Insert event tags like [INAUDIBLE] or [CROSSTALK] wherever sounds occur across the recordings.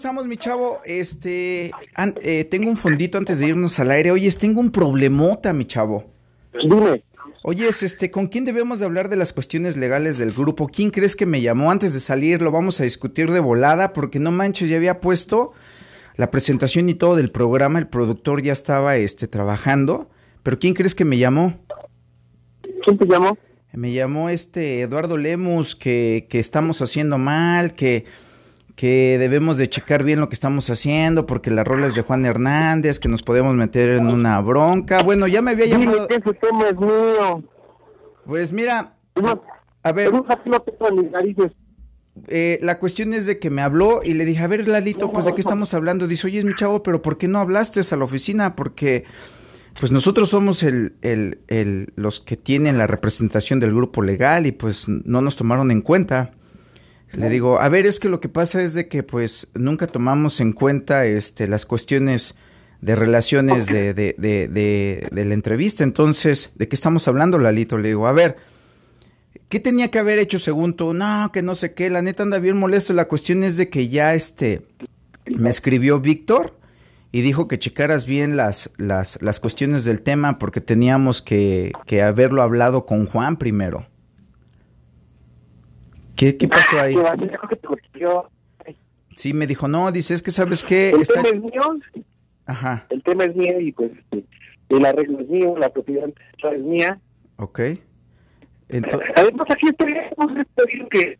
estamos, mi chavo? Este, an- eh, tengo un fondito antes de irnos al aire. Oyes, tengo un problemota, mi chavo. Dime, Oyes, este, ¿con quién debemos de hablar de las cuestiones legales del grupo? ¿Quién crees que me llamó antes de salir? Lo vamos a discutir de volada porque no manches, ya había puesto la presentación y todo del programa, el productor ya estaba este trabajando, pero ¿quién crees que me llamó? ¿quién te llamó? Me llamó este Eduardo Lemus que, que estamos haciendo mal, que, que debemos de checar bien lo que estamos haciendo, porque la rola es de Juan Hernández, que nos podemos meter en una bronca. Bueno, ya me había Dime llamado. que ese tema es mío. Pues mira, a ver, eh, la cuestión es de que me habló y le dije, a ver, Lalito, pues de qué estamos hablando. Dice, oye, mi chavo, pero ¿por qué no hablaste a la oficina? Porque, pues nosotros somos el, el, el, los que tienen la representación del grupo legal y pues no nos tomaron en cuenta. Le digo, a ver, es que lo que pasa es de que pues nunca tomamos en cuenta este, las cuestiones de relaciones de, de, de, de, de la entrevista. Entonces, ¿de qué estamos hablando, Lalito? Le digo, a ver, ¿Qué tenía que haber hecho según tú? No, que no sé qué, la neta anda bien molesto. La cuestión es de que ya este me escribió Víctor y dijo que checaras bien las, las, las cuestiones del tema porque teníamos que, que haberlo hablado con Juan primero. ¿Qué, qué pasó ahí? Que que. Sí, me dijo, no, dice, es que sabes qué, El está... tema es mío, Ajá, el tema es mío y pues este, el arreglo es mío, la propiedad es mía. ok. Ento- Además aquí estaríamos que,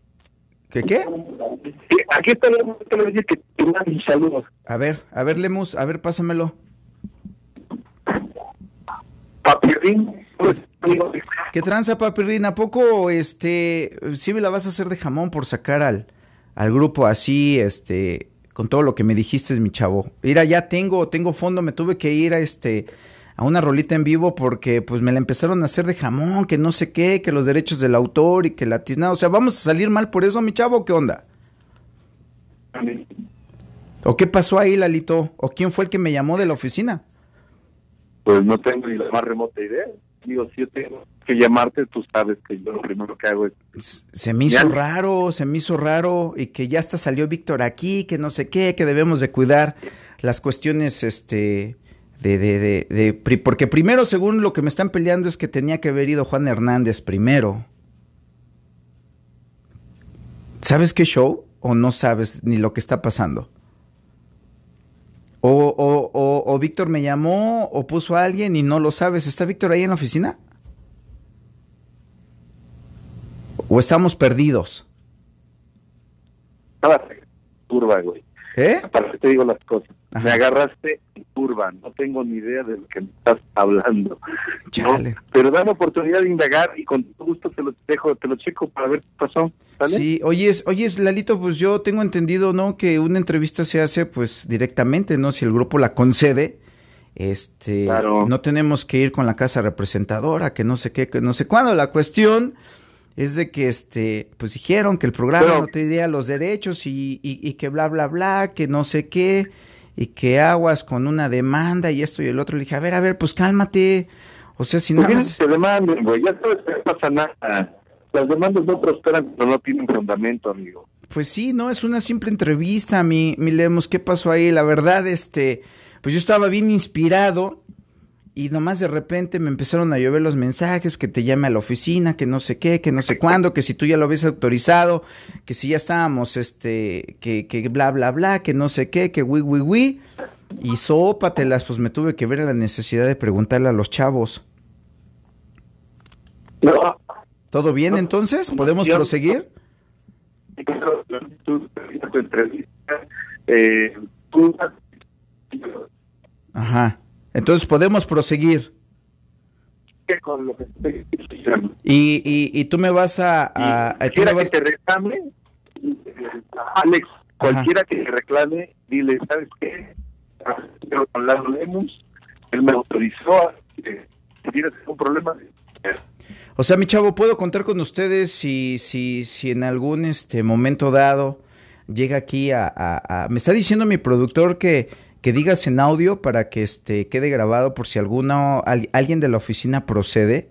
¿Qué qué? que aquí estaríamos decir que te mando saludos. A ver, a ver, Lemus, a ver, pásamelo. Papirrín, ¿Qué tranza, papirrín? ¿A poco, este, sí me la vas a hacer de jamón por sacar al, al grupo así, este, con todo lo que me dijiste, mi chavo? Mira, ya tengo, tengo fondo, me tuve que ir a este, a una rolita en vivo porque, pues, me la empezaron a hacer de jamón, que no sé qué, que los derechos del autor y que la tiznada. O sea, ¿vamos a salir mal por eso, mi chavo, qué onda? ¿O qué pasó ahí, Lalito? ¿O quién fue el que me llamó de la oficina? Pues no tengo ni la más remota idea. Digo, si yo tengo que llamarte, tú sabes que yo lo primero que hago es... Se me hizo Ya. raro, se me hizo raro y que ya hasta salió Víctor aquí, que no sé qué, que debemos de cuidar las cuestiones, este, de, de, de, de- porque primero, según lo que me están peleando, es que tenía que haber ido Juan Hernández primero. ¿Sabes qué show? ¿O no sabes ni lo que está pasando? O, o, o, o Víctor me llamó o puso a alguien y no lo sabes. ¿Está Víctor ahí en la oficina? ¿O estamos perdidos? Nada, curva, güey. ¿Eh? Para que te digo las cosas. Ajá. Me agarraste en curva. No tengo ni idea de lo que me estás hablando. ¿no? Chale. Pero dame oportunidad de indagar y con gusto te lo dejo, te lo checo para ver qué pasó. ¿Sale? Sí, oyes, oyes, Lalito, pues yo tengo entendido, ¿no? Que una entrevista se hace, pues, directamente, ¿no? Si el grupo la concede, este, Claro. no tenemos que ir con la casa representadora, que no sé qué, que no sé cuándo. La cuestión es de que, este, pues dijeron que el programa Pero- no tendría los derechos y, y, y que bla, bla, bla, que no sé qué, y que aguas con una demanda y esto y el otro. Le dije, a ver, a ver, pues cálmate. O sea, si Pues bien, más... te demanden, güey. Ya sabes que no pasa nada. Las demandas no prosperan cuando no tienen fundamento, amigo. Pues sí, no, es una simple entrevista, mi, mi Lemos, ¿qué pasó ahí? La verdad, este, pues yo estaba bien inspirado y nomás de repente me empezaron a llover los mensajes, que te llame a la oficina, que no sé qué, que no sé cuándo, que si tú ya lo habías autorizado, que si ya estábamos, este, que, que bla, bla, bla, que no sé qué, que wi, wi, wi. Y sópatelas, pues me tuve que ver la necesidad de preguntarle a los chavos. No, ¿Todo bien entonces? ¿Podemos Yo- proseguir? Eh, Ajá. Entonces podemos proseguir. con lo que estoy. Y, y, y tú me vas a... a- a- tú Quisiera me vas- que te reclame, Alex, cualquiera que te reclame, dile, ¿sabes qué? Quiero hablar Lemus, él me autorizó, a que si tienes un problema, O sea, mi chavo, puedo contar con ustedes si, si, si en algún este momento dado llega aquí a, a- a- me está diciendo mi productor que, que digas en audio para que este quede grabado por si alguno al- alguien de la oficina procede.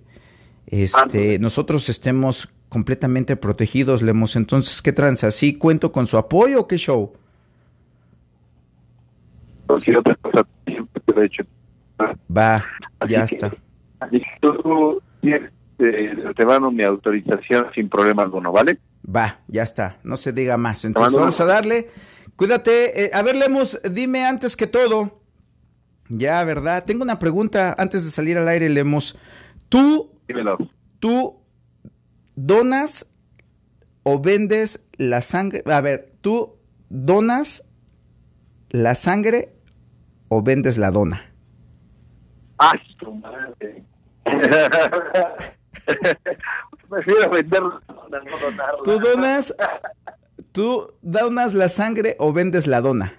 Este, nosotros estemos completamente protegidos, Lemos. Entonces, ¿qué tranza? ¿Sí cuento con su apoyo o qué show? Otra cosa siempre te lo he hecho. Va, ya Así que- está. Así que tú tienes, eh, te mando mi autorización sin problema alguno, ¿vale? Va, ya está, no se diga más. Entonces vamos a darle. Cuídate. eh, a ver, Lemos, dime antes que todo. Ya, ¿verdad? Tengo una pregunta antes de salir al aire, Lemos. ¿Tú, Dímelo. tú donas o vendes la sangre? A ver, ¿tú donas la sangre o vendes la dona? ¡Ah, su madre! [LAUGHS] Prefiero no. ¿Tú donas, tú donas la sangre o vendes la dona?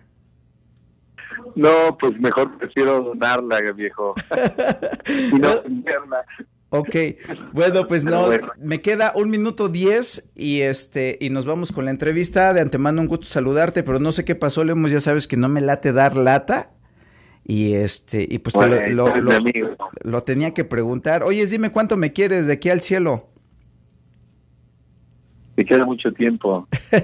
No, pues mejor prefiero donarla, viejo. [LAUGHS] y no venderla. Ok, bueno, pues no, me queda un minuto diez y este, y nos vamos con la entrevista. De antemano un gusto saludarte, pero no sé qué pasó, Lemos, ya sabes que no me late dar lata. Y este, y pues te lo, lo- lo- lo tenía que preguntar. Oye, dime cuánto me quieres de aquí al cielo. Te queda mucho tiempo. [LAUGHS] Oye,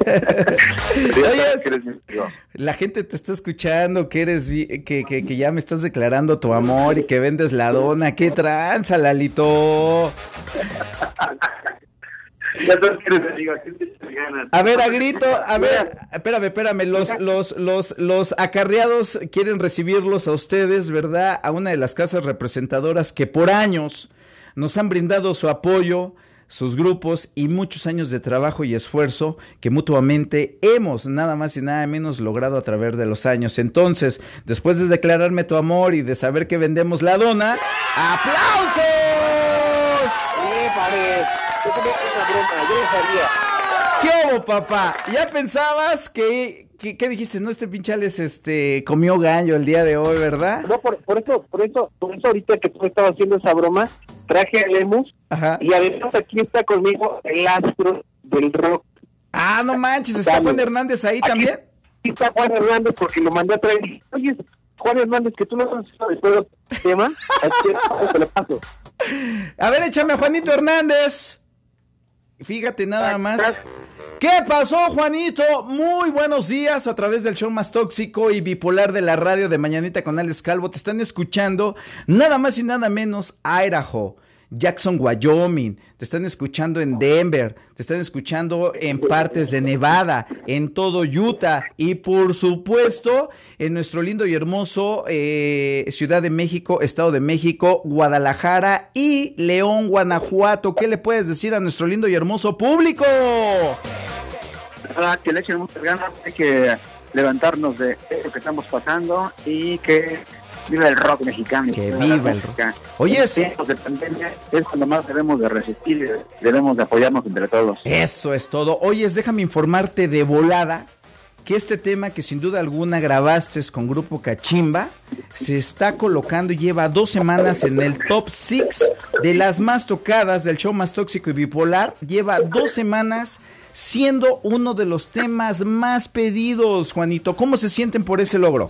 la gente te está escuchando, que eres, que, que, que ya me estás declarando tu amor y que vendes la dona. ¡Qué tranza, Lalito! Ya amigo. A ver, a grito, a ver, espérame, espérame, los, los, los, los acarreados quieren recibirlos a ustedes, ¿verdad? A una de las casas representadoras que por años nos han brindado su apoyo, sus grupos y muchos años de trabajo y esfuerzo que mutuamente hemos nada más y nada menos logrado a través de los años. Entonces, después de declararme tu amor y de saber que vendemos la dona, ¡aplausos! Sí, pare. Yo tenía una broma, yo sabía. ¿Qué hubo, papá? ¿Ya pensabas que, qué dijiste? No, este pinchales este, comió gallo el día de hoy, ¿verdad? No, por, por eso, por eso, por eso ahorita que tú estabas haciendo esa broma, traje a Lemus Ajá. y además aquí está conmigo el astro del rock. Ah, no manches, ¿está Dale. Juan Hernández ahí Aquí- también? Aquí está Juan Hernández porque lo mandé a traer. Oye, Juan Hernández, que tú no has visto después del tema, aquí te lo paso. A ver, échame a Juanito Hernández. Fíjate nada más. ¿Qué pasó, Juanito? Muy buenos días a través del show más tóxico y bipolar de la radio de Mañanita con Alex Calvo. Te están escuchando nada más y nada menos Idaho, Jackson, Wyoming. Te están escuchando en Denver. Te están escuchando en partes de Nevada, en todo Utah y por supuesto en nuestro lindo y hermoso eh, Ciudad de México, Estado de México, Guadalajara y León, Guanajuato. ¿Qué le puedes decir a nuestro lindo y hermoso público? Nada, que le echen muchas ganas, hay que levantarnos de eso que estamos pasando y que viva el rock mexicano. Que viva el rock. Oye, pandemia es cuando más debemos de resistir y debemos de apoyarnos entre todos. Eso es todo. Oyes, déjame informarte de volada que este tema que sin duda alguna grabaste con Grupo Cachimba se está colocando y lleva dos semanas en el top 6 de las más tocadas del show más tóxico y bipolar. Lleva dos semanas siendo uno de los temas más pedidos, Juanito. ¿Cómo se sienten por ese logro?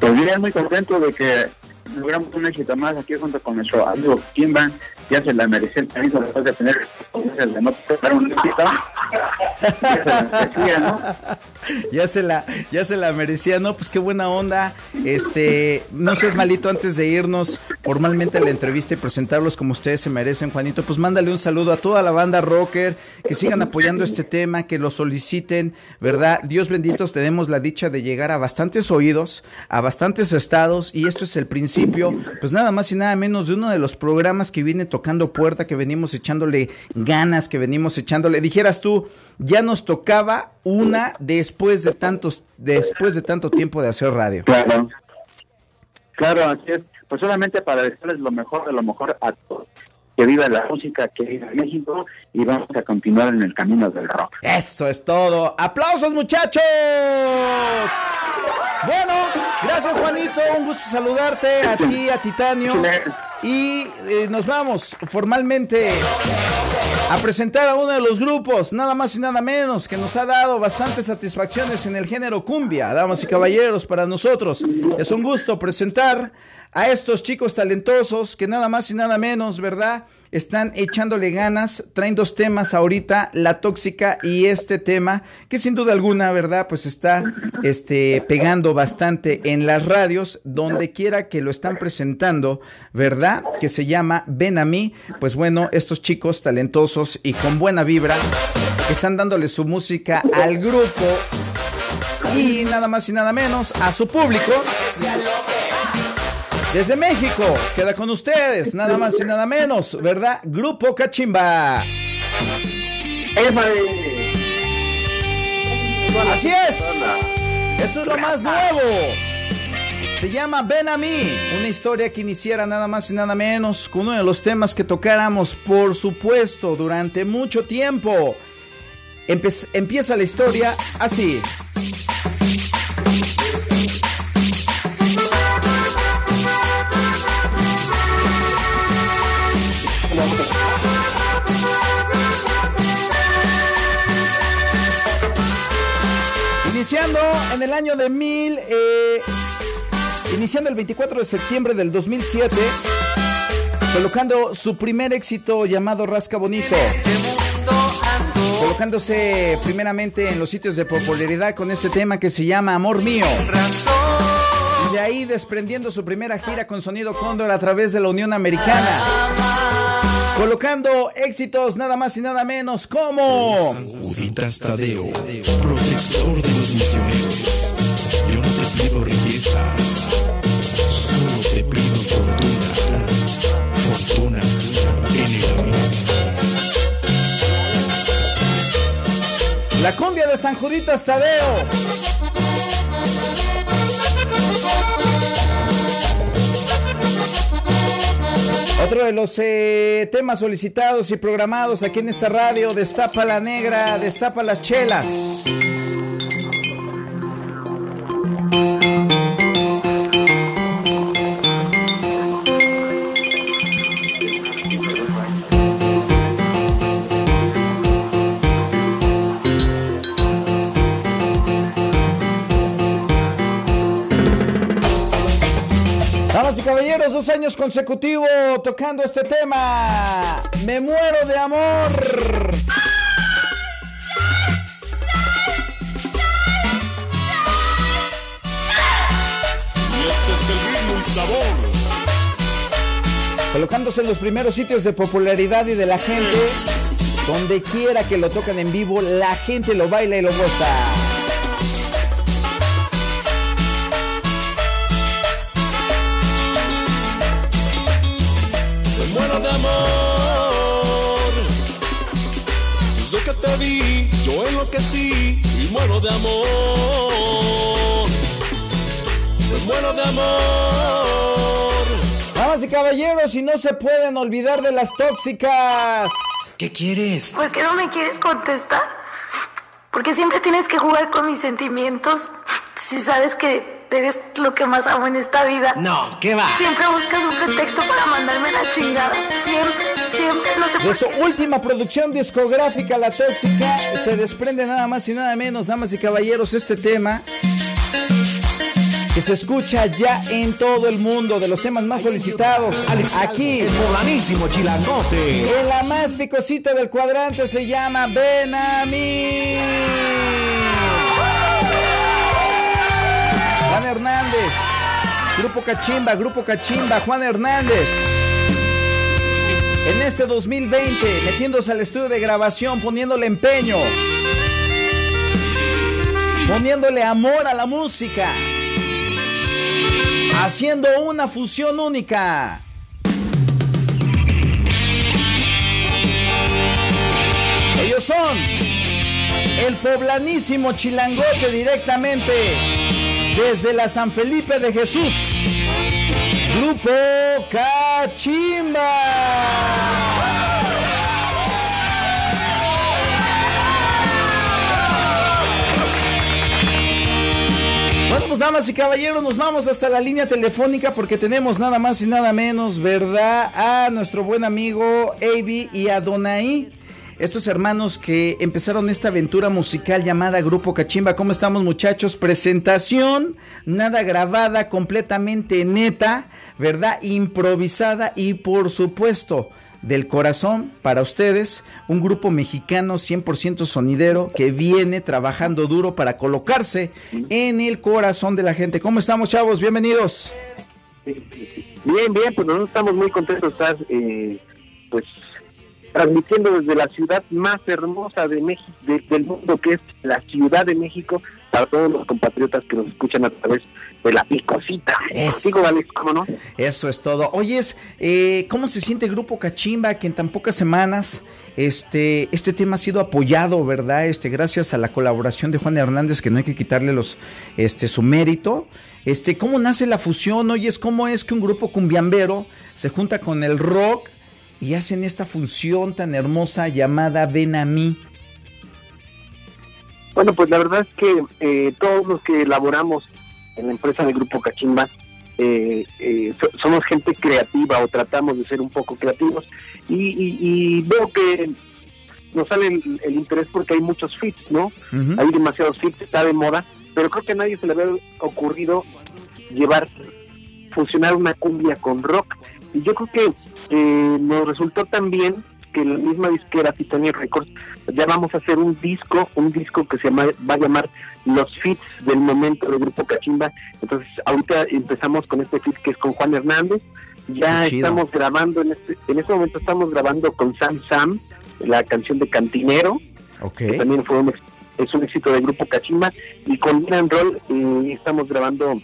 Pues bien, muy contento de que logramos un éxito más aquí junto con nuestro amigo Kimban. Ya se la mereció el permiso después de tener un éxito. [LAUGHS] Ya se la ya se la merecía, ¿no? Pues qué buena onda. Este, no seas malito antes de irnos formalmente a la entrevista y presentarlos como ustedes se merecen, Juanito. Pues mándale un saludo a toda la banda rocker, que sigan apoyando este tema, que lo soliciten, ¿verdad? Dios benditos, tenemos la dicha de llegar a bastantes oídos, a bastantes estados, y esto es el principio, pues nada más y nada menos de uno de los programas que viene tocando puerta, que venimos echándole ganas, que venimos echándole, dijeras tú, ya nos tocaba una después de tantos, después de tanto tiempo de hacer radio. Claro. Claro, así es. Pues solamente para decirles lo mejor de lo mejor a todos. Que viva la música, que viva México y vamos a continuar en el camino del rock. Eso es todo. ¡Aplausos, muchachos! Bueno, gracias, Juanito. Un gusto saludarte a ti, a Titanio. Y eh, nos vamos formalmente a presentar a uno de los grupos, nada más y nada menos, que nos ha dado bastantes satisfacciones en el género cumbia. Damas y caballeros, para nosotros es un gusto presentar a estos chicos talentosos que nada más y nada menos, ¿verdad? Están echándole ganas, traen dos temas ahorita, La Tóxica y este tema, que sin duda alguna, ¿verdad? Pues está este, pegando bastante en las radios, donde quiera que lo están presentando, ¿verdad? Que se llama Ven a mí. Pues bueno, estos chicos talentosos y con buena vibra, están dándole su música al grupo y nada más y nada menos a su público. Desde México, queda con ustedes, nada más y nada menos, ¿verdad? Grupo Cachimba. Así es. Esto es lo más nuevo. Se llama Ven a mí, una historia que iniciara nada más y nada menos con uno de los temas que tocáramos, por supuesto, durante mucho tiempo. Empe- empieza la historia así. Iniciando en el año de mil, eh, iniciando el 24 de septiembre del 2007, colocando su primer éxito llamado Rasca Bonito, colocándose primeramente en los sitios de popularidad con este tema que se llama Amor Mío. Y de ahí desprendiendo su primera gira con Sonido Cóndor a través de la Unión Americana. Colocando éxitos nada más y nada menos como... Juditas Tadeo, protector de los misioneros. Yo no te pido riqueza, solo te pido fortuna. Fortuna en el amor. La cumbia de San Juditas Tadeo. Otro de los eh, temas solicitados y programados aquí en esta radio, Destapa la Negra, Destapa las Chelas. Años consecutivos tocando este tema. Me muero de amor. Y este es el ritmo y sabor. Colocándose en los primeros sitios de popularidad y de la gente. Donde quiera que lo tocan en vivo, la gente lo baila y lo goza. Te vi, yo enloquecí y muero de amor. Me muero de amor. Damas y caballeros, y no se pueden olvidar de las tóxicas. ¿Qué quieres? ¿Por qué no me quieres contestar? Porque siempre tienes que jugar con mis sentimientos. Si sabes que eres lo que más amo en esta vida. No, ¿qué va? Siempre buscas un pretexto para mandarme la chingada. Siempre, De su última producción discográfica, La Tóxica, se desprende nada más y nada menos, damas y caballeros, este tema que se escucha ya en todo el mundo, de los temas más solicitados. Aquí, El poblanísimo chilangote. en la más picosita del cuadrante, se llama mí. Juan Hernández, Grupo Cachimba, Grupo Cachimba, Juan Hernández. En este 2020, metiéndose al estudio de grabación, poniéndole empeño, poniéndole amor a la música, haciendo una fusión única. Ellos son el poblanísimo chilangote directamente desde la San Felipe de Jesús. Grupo Cachimba. Bueno, Vamos, damas y caballeros, nos vamos hasta la línea telefónica porque tenemos nada más y nada menos, ¿verdad? A nuestro buen amigo Avi y a Donaí. Estos hermanos que empezaron esta aventura musical llamada Grupo Cachimba. ¿Cómo estamos muchachos? Presentación, nada grabada, completamente neta, ¿verdad? Improvisada y por supuesto del corazón para ustedes, un grupo mexicano 100% sonidero que viene trabajando duro para colocarse en el corazón de la gente. ¿Cómo estamos chavos? Bienvenidos. Bien, bien, pues nosotros estamos muy contentos de estar, eh, transmitiendo desde la ciudad más hermosa de México, de- del mundo, que es la Ciudad de México, para todos los compatriotas que nos escuchan a través de la picosita. Es- Digo, Alex, ¿cómo no? Eso es todo. Oyes, eh, ¿cómo se siente Grupo Cachimba que en tan pocas semanas este, este tema ha sido apoyado, verdad? Este, gracias a la colaboración de Juan Hernández, que no hay que quitarle los, este, su mérito. Este, ¿cómo nace la fusión? Oyes, ¿cómo es que un grupo cumbiambero se junta con el rock y hacen esta función tan hermosa llamada Ven a mí? Bueno, pues la verdad es que eh, todos los que elaboramos en la empresa del Grupo Cachimba eh, eh, so- somos gente creativa o tratamos de ser un poco creativos y, y- y veo que nos sale el, el interés porque hay muchos fits, ¿no? Hay demasiados fits, está de moda, pero creo que a nadie se le había ocurrido llevar, fusionar una cumbia con rock. Y yo creo que eh, nos resultó tan bien que la misma disquera Titanium Records ya vamos a hacer un disco, un disco que se llama, va a llamar Los Fits del Momento del Grupo Cachimba. Entonces, ahorita empezamos con este fit que es con Juan Hernández. Ya estamos grabando, en este, en este momento estamos grabando con Sam Sam, la canción de Cantinero que también fue un, es un éxito del grupo Cachimba y con Gran Roll eh, estamos grabando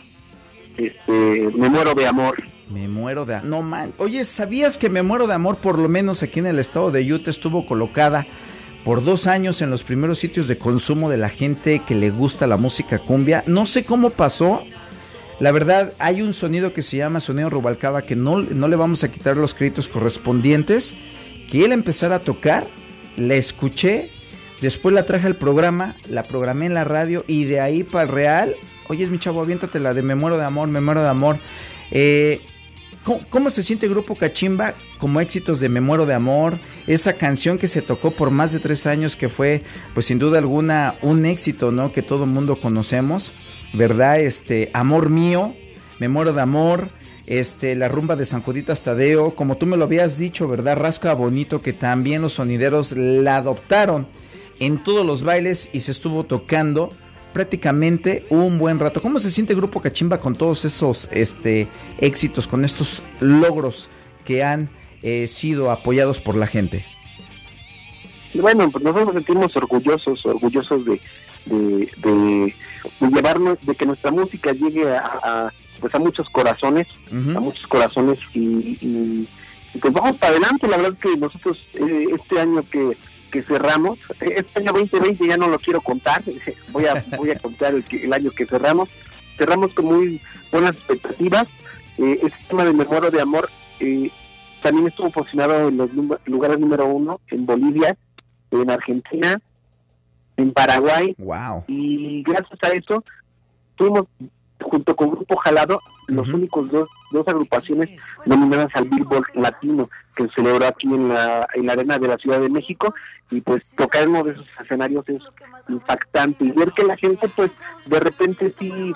este Me muero de amor Me muero de... No, man. Oye, ¿sabías que Me muero de amor, por lo menos aquí en el estado de Utah, estuvo colocada por dos años en los primeros sitios de consumo de la gente que le gusta la música cumbia? No sé cómo pasó. La verdad, hay un sonido que se llama sonido Rubalcaba que no, no le vamos a quitar los créditos correspondientes. Que él empezara a tocar, la escuché, después la traje al programa, la programé en la radio y de ahí para el real. Oye, es mi chavo, aviéntate la de Me muero de amor, me muero de amor. Eh, ¿Cómo, se siente el Grupo Cachimba como éxitos de Me Muero de Amor? Esa canción que se tocó por más de tres años que fue, pues sin duda alguna, un éxito, ¿no? Que todo mundo conocemos, ¿verdad? Este, Amor Mío, Me Muero de Amor, este, la rumba de San Juditas Tadeo, como tú me lo habías dicho, ¿verdad? Rasca Bonito, que también los sonideros la adoptaron en todos los bailes y se estuvo tocando prácticamente un buen rato. ¿Cómo se siente Grupo Cachimba con todos esos este, éxitos, con estos logros que han eh, sido apoyados por la gente? bueno pues nosotros nos sentimos orgullosos orgullosos de de, de, de llevarnos de que nuestra música llegue a, a, pues a muchos corazones a muchos corazones y, y- y pues vamos para adelante la verdad que nosotros eh, este año que que cerramos. Este año 2020 ya no lo quiero contar. [LAUGHS] Voy a [LAUGHS] voy a contar el, que- el año que cerramos. Cerramos con muy buenas expectativas. Eh, este tema de memoria de amor eh, también estuvo posicionado en los lugares número uno en Bolivia en Argentina en Paraguay. Wow. y gracias a eso fuimos junto con Grupo Jalado los únicos dos, dos agrupaciones nominadas al Billboard Latino que se celebró aquí en la, en la arena de la Ciudad de México. Y pues tocar uno de esos escenarios es impactante. Y ver que la gente pues de repente sí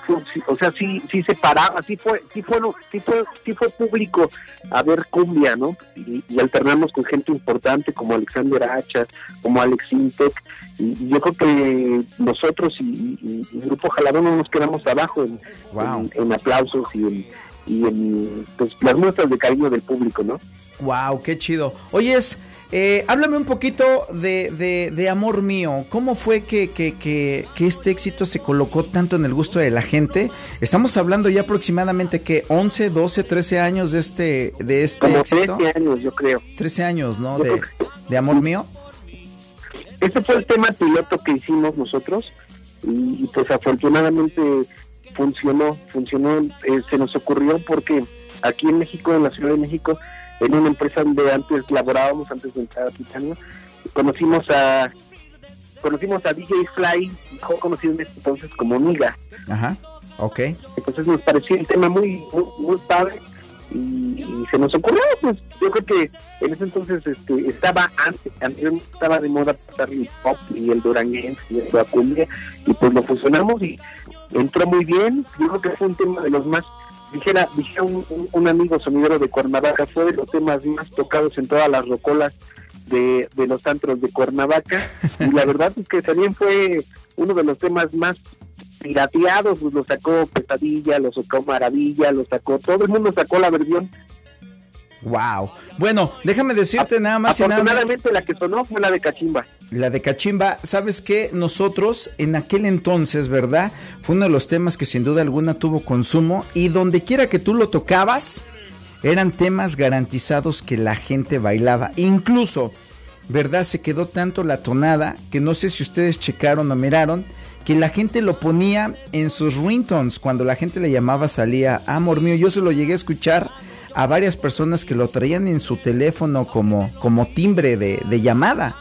o sea sí sí se paraba sí fue sí fue sí fue sí fue público a ver cumbia no y, y alternamos con gente importante como Alexander Hacha como Alex Intec. Y, y yo creo que nosotros y, y- y Grupo Jalado no nos quedamos abajo en, Wow. en, en aplausos y en, y en pues, las muestras de cariño del público, ¿no? Wow, qué chido. Oyes, eh, háblame un poquito de, de- de Amor Mío. ¿Cómo fue que, que- que- que este éxito se colocó tanto en el gusto de la gente? Estamos hablando ya aproximadamente que 11, 12, 13 años de este, de este Como éxito. 13 años, yo creo. 13 años, ¿no? De, de Amor Mío. Este fue el tema piloto que hicimos nosotros y, y, pues afortunadamente funcionó, funcionó, eh, se nos ocurrió porque aquí en México, en la Ciudad de México, en una empresa donde antes laborábamos, antes de entrar a Titania, conocimos a conocimos a DJ Fly, mejor conocido en ese entonces como Miga. Ajá. Ok. Entonces nos parecía el tema muy, muy, muy padre y, y se nos ocurrió, pues yo creo que en ese entonces este, estaba antes, estaba de moda pasar el pop y el duranguense y el cumbia y pues lo fusionamos y entró muy bien, yo creo que fue un tema de los más, dijera, dijera un, un- un amigo sonidero de Cuernavaca, fue de los temas más tocados en todas las rocolas de, de los antros de Cuernavaca y la [LAUGHS] verdad es que también fue uno de los temas más pirateados, pues lo sacó Pesadilla, lo sacó Maravilla, lo sacó, todo el mundo sacó la versión. Wow. Bueno, déjame decirte nada más y nada. Afortunadamente la que sonó fue la de Cachimba. La de Cachimba, ¿sabes qué? Nosotros en aquel entonces, ¿verdad? Fue uno de los temas que sin duda alguna tuvo consumo y donde quiera que tú lo tocabas, eran temas garantizados que la gente bailaba. Incluso, ¿verdad? Se quedó tanto la tonada que no sé si ustedes checaron o miraron que la gente lo ponía en sus ringtones. Cuando la gente le llamaba salía, amor mío, yo se lo llegué a escuchar a varias personas que lo traían en su teléfono como, como timbre de, de llamada.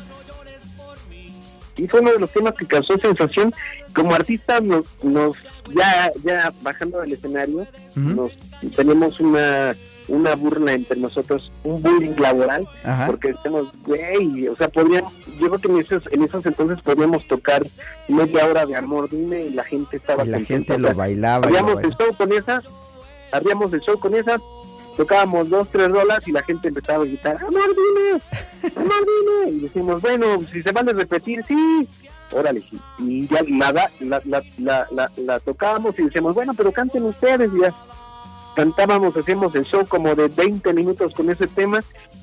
Y fue uno de los temas que causó sensación. Como artistas nos, nos ya, ya bajando del escenario, nos tenemos una una burla entre nosotros, un bullying laboral, Ajá. porque decimos, güey, o sea, podríamos, yo creo que en esos, en esos entonces podríamos tocar media hora de amor, dime, y la gente estaba Y la contenta. gente O lo sea, bailaba. bailaba. el show con esa, abríamos el show con esa, tocábamos dos, tres rolas y la gente empezaba a gritar, amor, dime, amor, dime. Y decimos, bueno, si se vale repetir, sí, órale. Y ya la, la, la, la, la, tocábamos y decimos, bueno, pero canten ustedes y ya. Cantábamos, hacíamos el show como de 20 minutos con ese tema,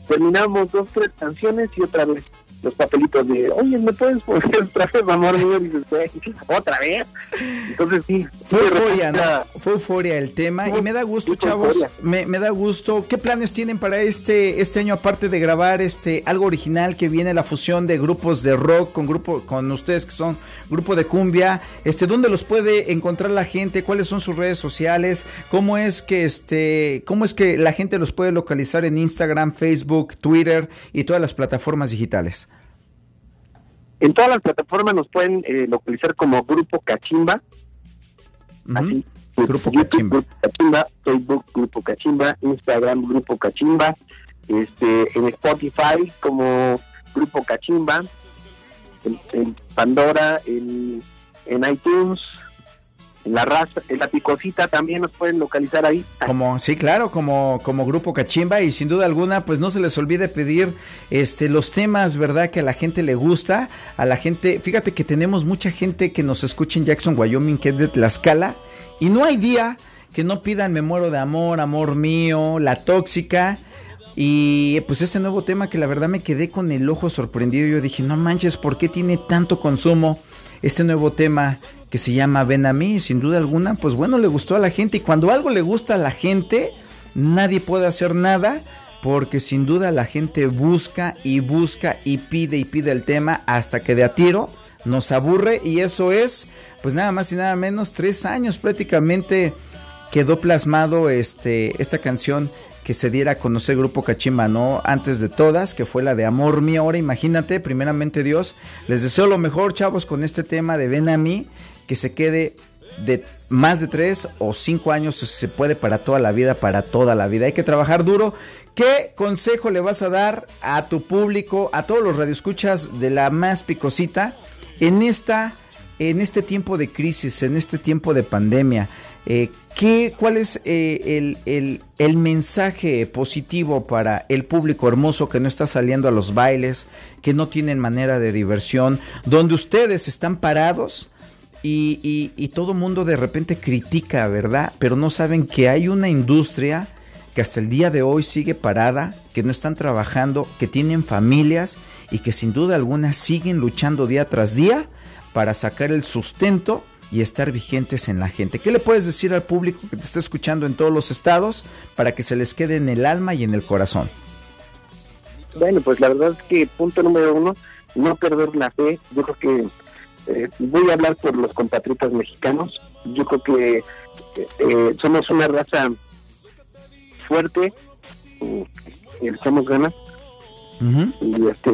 terminamos dos, tres canciones y otra vez los papelitos de, oye, ¿me puedes poner otra vez, amor mío? Y dices, "Güey, ¿otra vez? Entonces sí. Fue de euforia, ¿no? Fue euforia el tema y me da gusto, chavos. Me, me da gusto. ¿Qué planes tienen para este este año aparte de grabar este algo original que viene la fusión de grupos de rock con grupo con ustedes que son grupo de cumbia? Este, ¿dónde los puede encontrar la gente? ¿Cuáles son sus redes sociales? ¿Cómo es que este cómo es que la gente los puede localizar en Instagram, Facebook, Twitter y todas las plataformas digitales? En todas las plataformas nos pueden eh, localizar como Grupo Cachimba. Así. Grupo YouTube, Cachimba. Grupo Cachimba, Facebook Grupo Cachimba, Instagram Grupo Cachimba, este, en Spotify como Grupo Cachimba, en, en Pandora, en, en iTunes, la raza, la picosita también nos pueden localizar ahí. Como, sí, claro, como, como grupo Cachimba y sin duda alguna, pues no se les olvide pedir este los temas, ¿verdad? Que a la gente le gusta, a la gente, fíjate que tenemos mucha gente que nos escucha en Jackson, Wyoming, que es de Tlaxcala, y no hay día que no pidan Me muero de amor, amor mío, La tóxica, y pues ese nuevo tema que la verdad me quedé con el ojo sorprendido, yo dije, no manches, ¿por qué tiene tanto consumo este nuevo tema que se llama Ven a mí? Sin duda alguna, pues bueno, le gustó a la gente y cuando algo le gusta a la gente, nadie puede hacer nada porque sin duda la gente busca y busca y pide y pide el tema hasta que de a tiro nos aburre y eso es pues nada más y nada menos tres años prácticamente quedó plasmado este esta canción que se diera a conocer Grupo Cachimba, ¿no? Antes de todas, que fue la de Amor Mío. Ahora imagínate, primeramente Dios, les deseo lo mejor, chavos, con este tema de Ven a mí, que se quede de más de tres o cinco años, se puede para toda la vida, para toda la vida. Hay que trabajar duro. ¿Qué consejo le vas a dar a tu público, a todos los radioescuchas de la más picosita en esta, en este tiempo de crisis, en este tiempo de pandemia? Eh, ¿qué, ¿Cuál es eh, el- el mensaje positivo para el público hermoso que no está saliendo a los bailes, que no tienen manera de diversión, donde ustedes están parados y, y, y todo mundo de repente critica, ¿verdad? Pero no saben que hay una industria que hasta el día de hoy sigue parada, que no están trabajando, que tienen familias y que sin duda alguna siguen luchando día tras día para sacar el sustento y estar vigentes en la gente. ¿Qué le puedes decir al público que te está escuchando en todos los estados para que se les quede en el alma y en el corazón? Bueno, pues la verdad es que punto número uno, no perder la fe. Yo creo que eh, voy a hablar por los compatriotas mexicanos. Yo creo que eh, somos una raza fuerte, eh, y le echamos ganas. Y este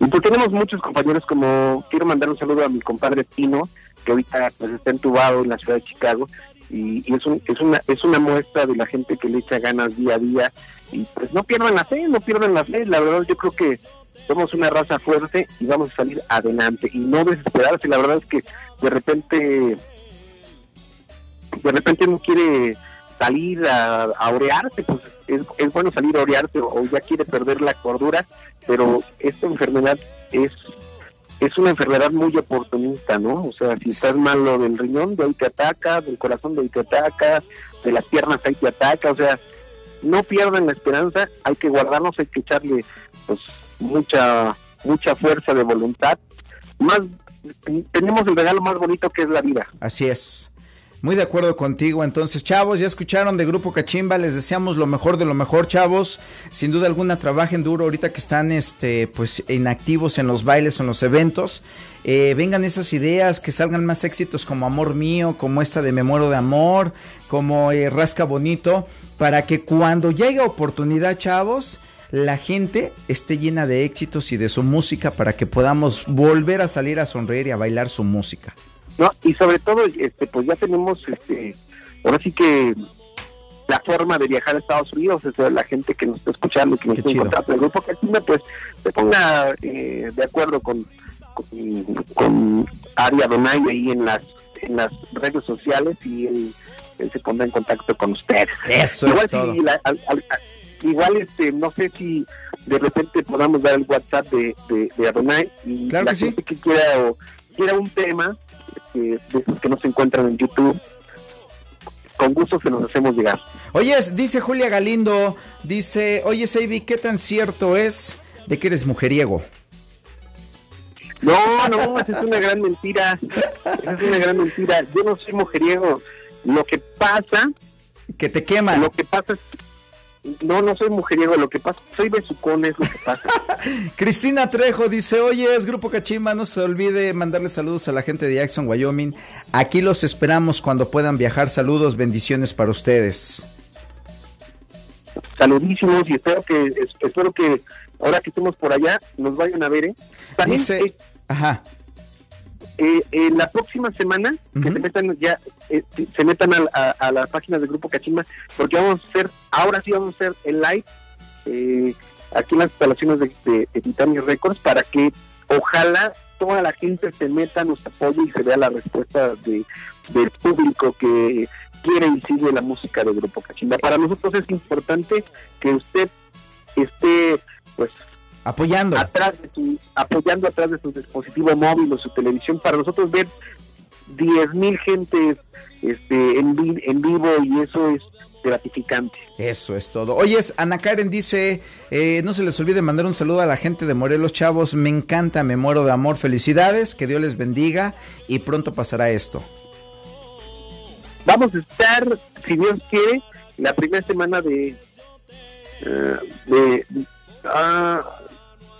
y pues tenemos muchos compañeros como quiero mandar un saludo a mi compadre Pino que ahorita pues está entubado en la ciudad de Chicago y, y es, un- es, una, es una muestra de la gente que le echa ganas día a día y pues no pierdan la fe, no pierdan la fe, la verdad yo creo que somos una raza fuerte y vamos a salir adelante y no desesperarse, la verdad es que de repente de repente uno quiere salir a, a orearse, pues es, bueno salir a orearse o, o ya quiere perder la cordura, pero esta enfermedad es es una enfermedad muy oportunista, ¿no? O sea, si estás malo del riñón, de ahí te ataca, del corazón, de ahí te ataca, de las piernas, ahí te ataca, o sea, no pierdan la esperanza, hay que guardarnos, hay que echarle pues mucha mucha fuerza de voluntad. Más tenemos el regalo más bonito que es la vida. Así es. Muy de acuerdo contigo. Entonces, chavos, ya escucharon de Grupo Cachimba. Les deseamos lo mejor de lo mejor, chavos. Sin duda alguna, trabajen duro ahorita que están, este, pues, inactivos en los bailes, en los eventos. Eh, vengan esas ideas, que salgan más éxitos como Amor Mío, como esta de Me Muero de Amor, como eh, Rasca Bonito, para que cuando llegue oportunidad, chavos, la gente esté llena de éxitos y de su música para que podamos volver a salir a sonreír y a bailar su música. ¿no? Y sobre todo, este, pues ya tenemos, este, ahora sí que la forma de viajar a Estados Unidos, sea, la gente que nos está escuchando, que nos está en chido. contacto, el grupo Cachimba, pues se ponga eh, de acuerdo con, con, con Aria Donay ahí en las, en las redes sociales y él, él se pondrá en contacto con ustedes. Eso igual es todo. si la- al- al- a- igual este no sé si de repente podamos dar el WhatsApp de, de, de Adonai y Claro la que sí. que quiera o quiera un tema eh, de esos que no se encuentran en YouTube con gusto se los hacemos llegar Oye, dice Julia Galindo, dice, oye Seibi, ¿qué tan cierto es de que eres mujeriego? no no es una gran mentira es una gran mentira yo no soy mujeriego lo que pasa Que te queman. lo que pasa es no, no soy mujeriego, lo que pasa, soy besucón, es lo que pasa. [LAUGHS] Cristina Trejo dice, oye, es Grupo Cachimba, no se olvide mandarle saludos a la gente de Jackson, Wyoming. Aquí los esperamos cuando puedan viajar. Saludos, bendiciones para ustedes. saludísimos y espero que es- espero que ahora que estemos por allá nos vayan a ver ¿eh? También, Dice, eh, ajá, eh, eh, la próxima semana que se metan ya eh, se- metan a, a, a la página del grupo Cachimba porque vamos a hacer ahora sí vamos a hacer el live eh, aquí en las instalaciones de, de, de Titanic Records para que ojalá toda la gente se meta nos apoye y se vea la respuesta de, del público que quiere y sigue la música del grupo Cachimba. Para nosotros es importante que usted esté pues apoyando. atrás de su, apoyando atrás de su dispositivo móvil o su televisión para nosotros ver 10.000 mil gentes este, en, vi- en vivo y eso es gratificante. Eso es todo. Oye, Ana Karen dice, eh, no se les olvide mandar un saludo a la gente de Morelos, chavos. Me encanta, me muero de amor. Felicidades, que Dios les bendiga y pronto pasará esto. Vamos a estar, si Dios quiere, la primera semana de eh, de, ah,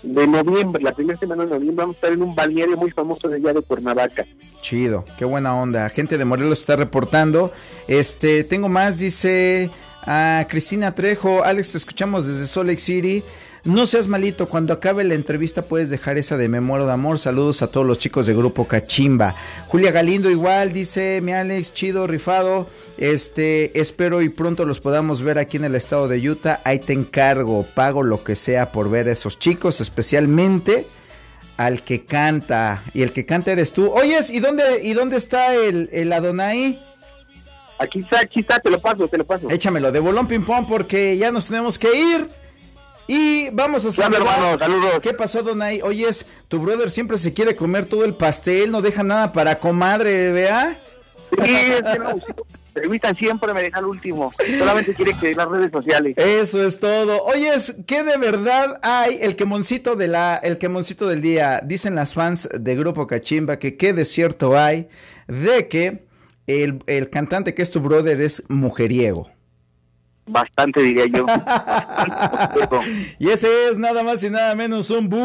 de noviembre, la primera semana de noviembre vamos a estar en un balneario muy famoso de allá de Cuernavaca. Chido, qué buena onda. Gente de Morelos está reportando. Este, tengo más, dice a Cristina Trejo. Alex, te escuchamos desde Salt Lake City. No seas malito, cuando acabe la entrevista puedes dejar esa de Me muero de amor. Saludos a todos los chicos de Grupo Cachimba. Julia Galindo igual, dice mi Alex, chido, rifado. Este, espero y pronto los podamos ver aquí en el estado de Utah. Ahí te encargo, pago lo que sea por ver a esos chicos, especialmente al que canta. Y el que canta eres tú. Oyes, ¿y dónde, y dónde está el, el Adonai? Aquí está, aquí está, te lo paso, te lo paso. Échamelo de bolón ping pong porque ya nos tenemos que ir. Y vamos a saludar. hermano, saludos. ¿Qué pasó, Donay? Oyes, tu brother siempre se quiere comer todo el pastel, no deja nada para comadre, ¿vea? Sí, es que no, siempre me deja el último. Solamente quiere que las redes sociales. Eso es todo. Oyes, ¿qué de verdad hay? El quemoncito de la, el quemoncito del día. Dicen las fans de Grupo Cachimba que qué de cierto hay de que el, el cantante que es tu brother es mujeriego. Bastante diría yo. [LAUGHS] Y ese es nada más y nada menos un bu.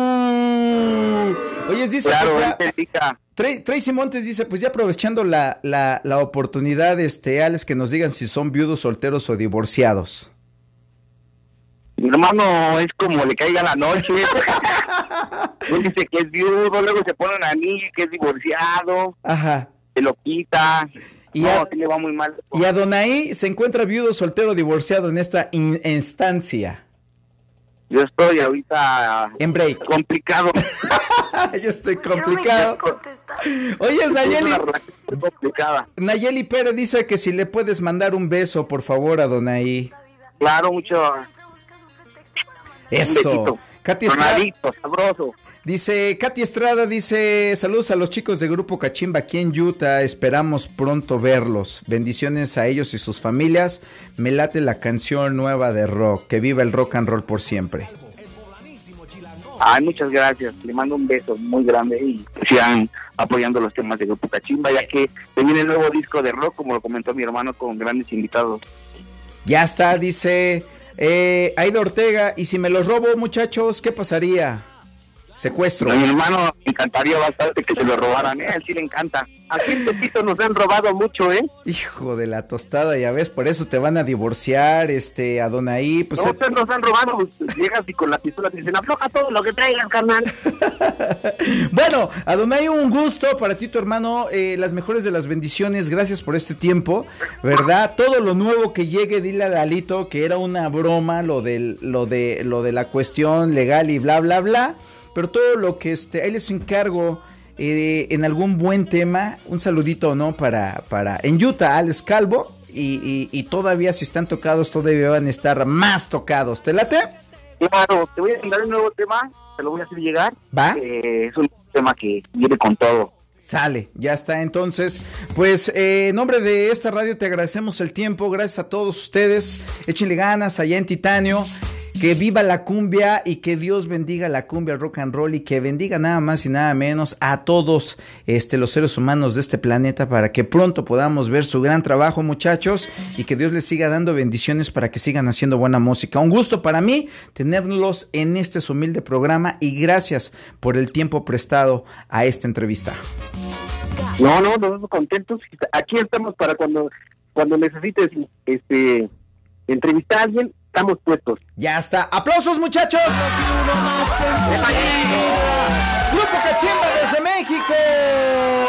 Oye, dice Claro, pues, ya- Tracy Montes dice, pues ya aprovechando la, la, la oportunidad, este, Alex, que nos digan si son viudos, solteros o divorciados. Mi hermano es como le caiga la noche. [LAUGHS] Él dice que es viudo, luego se pone un anillo que es divorciado, Ajá. se lo quita. Y no, a- le va muy mal. Y Adonai se encuentra viudo, soltero, divorciado en esta in- instancia. Yo estoy ahorita En break. complicado. [LAUGHS] Yo estoy ¿Por qué no me complicado. Oye, Nayeli. Nayeli Pérez dice que si le puedes mandar un beso, por favor, Adonai. Claro, mucho. Eso. Katy sabroso. Dice, Katy Estrada dice, saludos a los chicos de Grupo Cachimba aquí en Utah, esperamos pronto verlos. Bendiciones a ellos y sus familias. Me late la canción nueva de rock, que viva el rock and roll por siempre. Ay, muchas gracias. Le mando un beso muy grande y sigan apoyando los temas de Grupo Cachimba, ya que viene el nuevo disco de rock, como lo comentó mi hermano, con grandes invitados. Ya está, dice eh, Aida Ortega, y si me los robo, muchachos, ¿qué pasaría? Secuestro. A mi hermano me encantaría bastante que se lo robaran, ¿eh? A él sí le encanta. Aquí en Tepito nos han robado mucho, ¿eh? Hijo de la tostada, ya ves, por eso te van a divorciar, este, Adonai, pues no, ustedes nos han robado. pues, Llegas y con la pistola te dicen, afloja todo lo que traigas, carnal. [LAUGHS] Bueno, Adonai, un gusto para ti, tu hermano. eh, las mejores de las bendiciones. Gracias por este tiempo, ¿verdad? Todo lo nuevo que llegue, dile a Dalito que era una broma lo del, lo de, lo de la cuestión legal y bla, bla, bla. Pero todo lo que este, ahí les encargo eh, en algún buen tema, un saludito, ¿no? Para, para, en Utah, Alex Calvo. Y, y- y todavía si están tocados, todavía van a estar más tocados. ¿Te late? Claro, te voy a mandar un nuevo tema, te lo voy a hacer llegar. ¿Va? Eh, es un tema que viene con todo. Sale, ya está. Entonces, pues eh, en nombre de esta radio te agradecemos el tiempo. Gracias a todos ustedes. Échenle ganas allá en Titanio. Que viva la cumbia y que Dios bendiga la cumbia, rock and roll y que bendiga nada más y nada menos a todos este, los seres humanos de este planeta para que pronto podamos ver su gran trabajo, muchachos, y que Dios les siga dando bendiciones para que sigan haciendo buena música. Un gusto para mí tenerlos en este humilde programa y gracias por el tiempo prestado a esta entrevista. No, no, nosotros contentos. Aquí estamos para cuando cuando necesites este entrevistar a alguien, estamos puestos. Ya está. ¡Aplausos, muchachos! Grupo Cachimba desde México.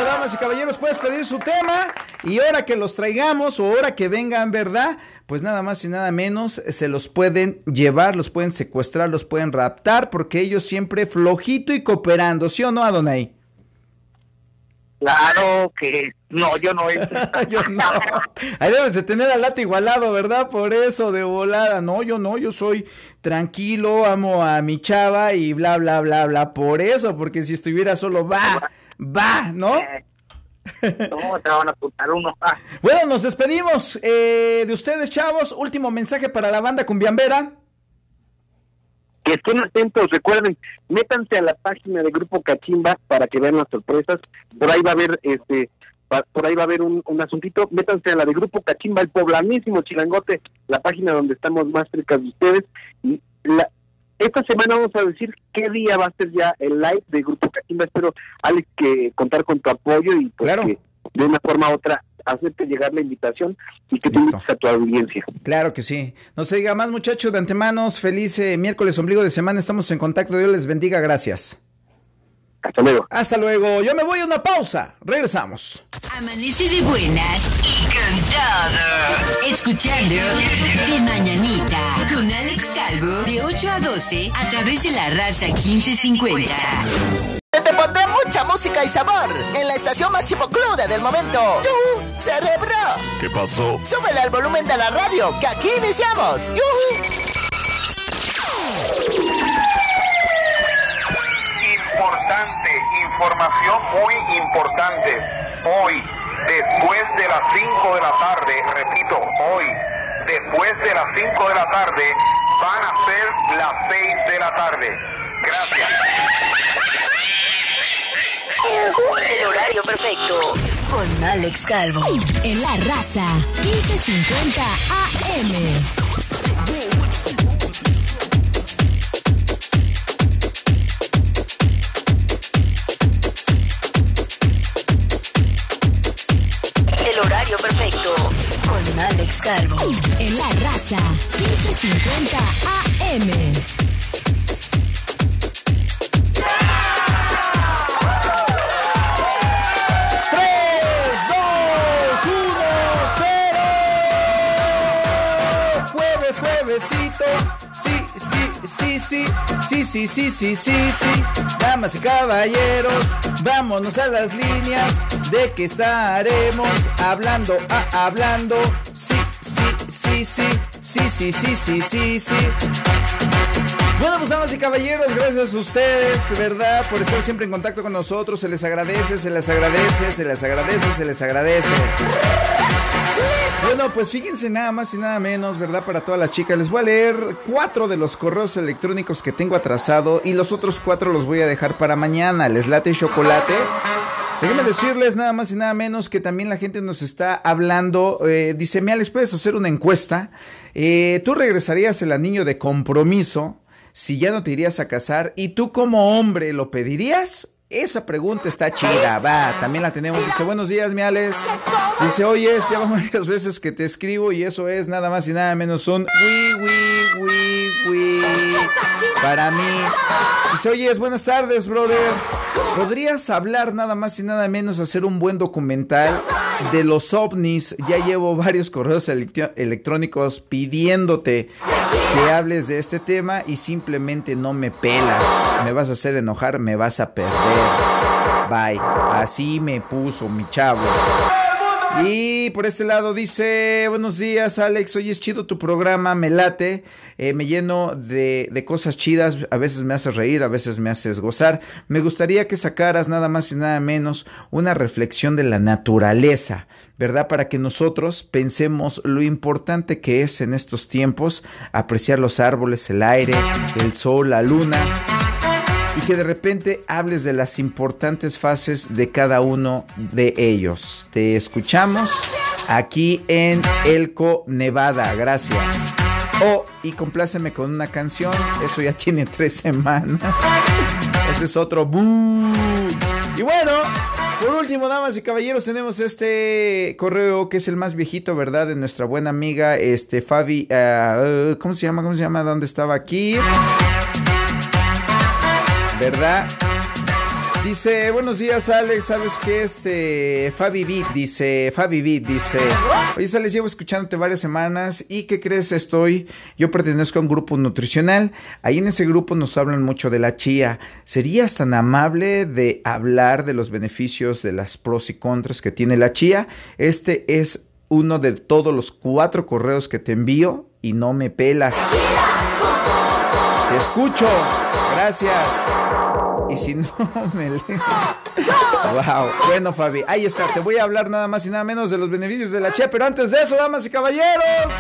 Damas y caballeros, puedes pedir su tema. Y ahora que los traigamos o ahora que vengan, ¿verdad? Pues nada más y nada menos se los pueden llevar, los pueden secuestrar, los pueden raptar, porque ellos siempre flojito y cooperando, ¿sí o no, Adonai? Claro que no, yo no. [LAUGHS] yo no. Ahí debes de tener al lata igualado, ¿verdad? Por eso, de volada. No, yo no, yo soy tranquilo, amo a mi chava y bla, bla, bla, bla. Por eso, porque si estuviera solo, va, va, ¿no? No, te van a apuntar uno. Ah, Bueno, nos despedimos eh, de ustedes, chavos. Último mensaje para la banda cumbiambera. Que estén atentos, recuerden, métanse a la página de Grupo Cachimba para que vean las sorpresas. Por ahí va a haber este por ahí va a haber un, un asuntito, métanse a la de Grupo Cachimba, el poblanísimo Chilangote, la página donde estamos más cerca de ustedes. Y la, esta semana vamos a decir qué día va a ser ya el live de Grupo Cachimba. Espero, Alex, que contar con tu apoyo y pues Claro. que de una forma u otra hacerte llegar la invitación y que te invites a tu audiencia. Claro que sí. No se diga más, muchachos, de antemano. Feliz eh, miércoles, ombligo de semana. Estamos en contacto. Dios les bendiga. Gracias. Hasta luego. Hasta luego. Yo me voy a una pausa. Regresamos. Amanece de buenas y cantado. Escuchando De Mañanita con Alex Calvo de 8 a 12 a través de la raza 1550. Te pondré mucha música y sabor en la estación más chipocluda del momento. ¡Yujú! ¡Cerebro! ¿Qué pasó? Súbele al volumen de la radio, que aquí iniciamos. ¡Yujú! Importante, información muy importante. Hoy, después de las 5 de la tarde, repito, hoy, después de las 5 de la tarde, van a ser las 6 de la tarde. Gracias. El horario perfecto. Con Alex Calvo. En la raza 1550 AM. El horario perfecto. Con Alex Calvo. En la raza 1550 AM. Sí, sí, sí, sí, sí, sí, sí, sí. Damas y caballeros, vámonos a las líneas de que estaremos hablando, ah, hablando. Sí, sí, sí, sí, sí, sí, sí, sí, sí, sí. Bueno, pues damas y caballeros, gracias a ustedes, ¿verdad? Por estar siempre en contacto con nosotros. Se les agradece, se les agradece, se les agradece, se les agradece. Bueno, pues fíjense nada más y nada menos, ¿verdad? Para todas las chicas. Les voy a leer cuatro de los correos electrónicos que tengo atrasado y los otros cuatro los voy a dejar para mañana. ¿Les late chocolate? Déjenme decirles nada más y nada menos que también la gente nos está hablando. Eh, dice, Mia, ¿les puedes hacer una encuesta? Eh, ¿Tú regresarías el anillo de compromiso si ya no te irías a casar? ¿Y tú como hombre lo pedirías? Esa pregunta está chida, va, también la tenemos. Dice, buenos días, Miales. Dice, oye, ya van [LAUGHS] varias veces que te escribo y eso es nada más y nada menos un wi, wi, wi, wi para mí. Dice, oye, buenas tardes, brother. ¿Podrías hablar nada más y nada menos, hacer un buen documental de los ovnis? Ya llevo varios correos electrónicos pidiéndote que hables de este tema y simplemente no me pelas. Me vas a hacer enojar, me vas a perder. Bye. Así me puso mi chavo. Y por este lado dice, buenos días Alex, hoy es chido tu programa, me late, eh, me lleno de, de cosas chidas, a veces me haces reír, a veces me haces gozar. Me gustaría que sacaras nada más y nada menos una reflexión de la naturaleza, ¿verdad? Para que nosotros pensemos lo importante que es en estos tiempos apreciar los árboles, el aire, el sol, la luna y que de repente hables de las importantes fases de cada uno de ellos. Te escuchamos aquí en Elko, Nevada. Gracias. Oh, y compláceme con una canción. Eso ya [LAUGHS] tiene tres semanas. Ese es otro. boo. Y bueno, por último, damas y caballeros, tenemos este correo que es el más viejito, ¿verdad? De nuestra buena amiga, este Fabi. ah, ¿Cómo se llama? ¿Cómo se llama? ¿Dónde estaba aquí? ¿Verdad? Dice, buenos días Alex, ¿sabes qué? Este, Fabi Beat, dice, Fabi Beat, dice, oye Alex, llevo escuchándote varias semanas y ¿qué crees? Estoy, yo pertenezco a un grupo nutricional, ahí en ese grupo nos hablan mucho de la chía, ¿serías tan amable de hablar de los beneficios, de las pros y contras que tiene la chía? Este es uno de todos los cuatro correos que te envío y no me pelas. Te escucho. Gracias. Y si no [LAUGHS] me lees. Wow. Bueno, Fabi, ahí está. Te voy a hablar nada más y nada menos de los beneficios de la chía. Pero antes de eso, damas y caballeros.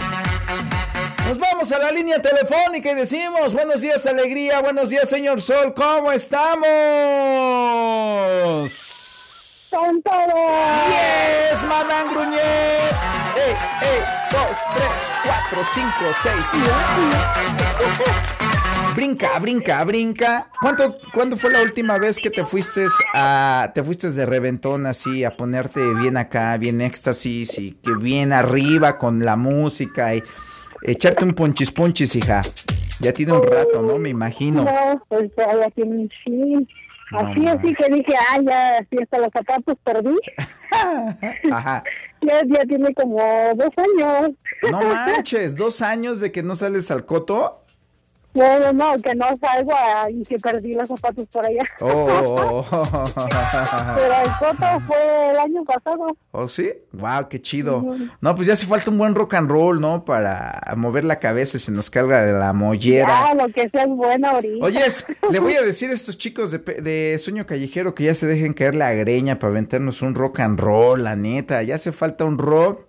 Nos vamos a la línea telefónica y decimos, buenos días alegría, buenos días señor Sol, ¿cómo estamos? Con todo. Yes, Madame Grunier. Ey, ey, dos, tres, cuatro, cinco, seis. [LAUGHS] Brinca, brinca, brinca. ¿Cuánto, ¿Cuándo fue la última vez que te fuiste a, te fuiste de reventón así a ponerte bien acá, bien éxtasis y que bien arriba con la música y echarte un ponchis ponchis, hija? Ya tiene un rato, ¿no? Me imagino. No, pues ya ya tiene un fin. No, Así, así que dije, ah, ya, así hasta los zapatos perdí. [LAUGHS] Ajá. [LAUGHS] Ya, ya tiene como dos años. No manches, dos años de que no sales al coto. No, no, que no salgo a- y que perdí los zapatos por allá. Oh, [LAUGHS] Pero el coto fue el año pasado. ¿Oh, sí? Wow, qué chido. No, pues ya hace falta un buen rock and roll, ¿no? Para mover la cabeza y se nos carga de la mollera. Ya, lo que sea es bueno ahorita. Oyes, le voy a [LAUGHS] decir a estos chicos de, de Sueño Callejero que ya se dejen caer la greña para aventarnos un rock and roll, la neta. Ya hace falta un rock,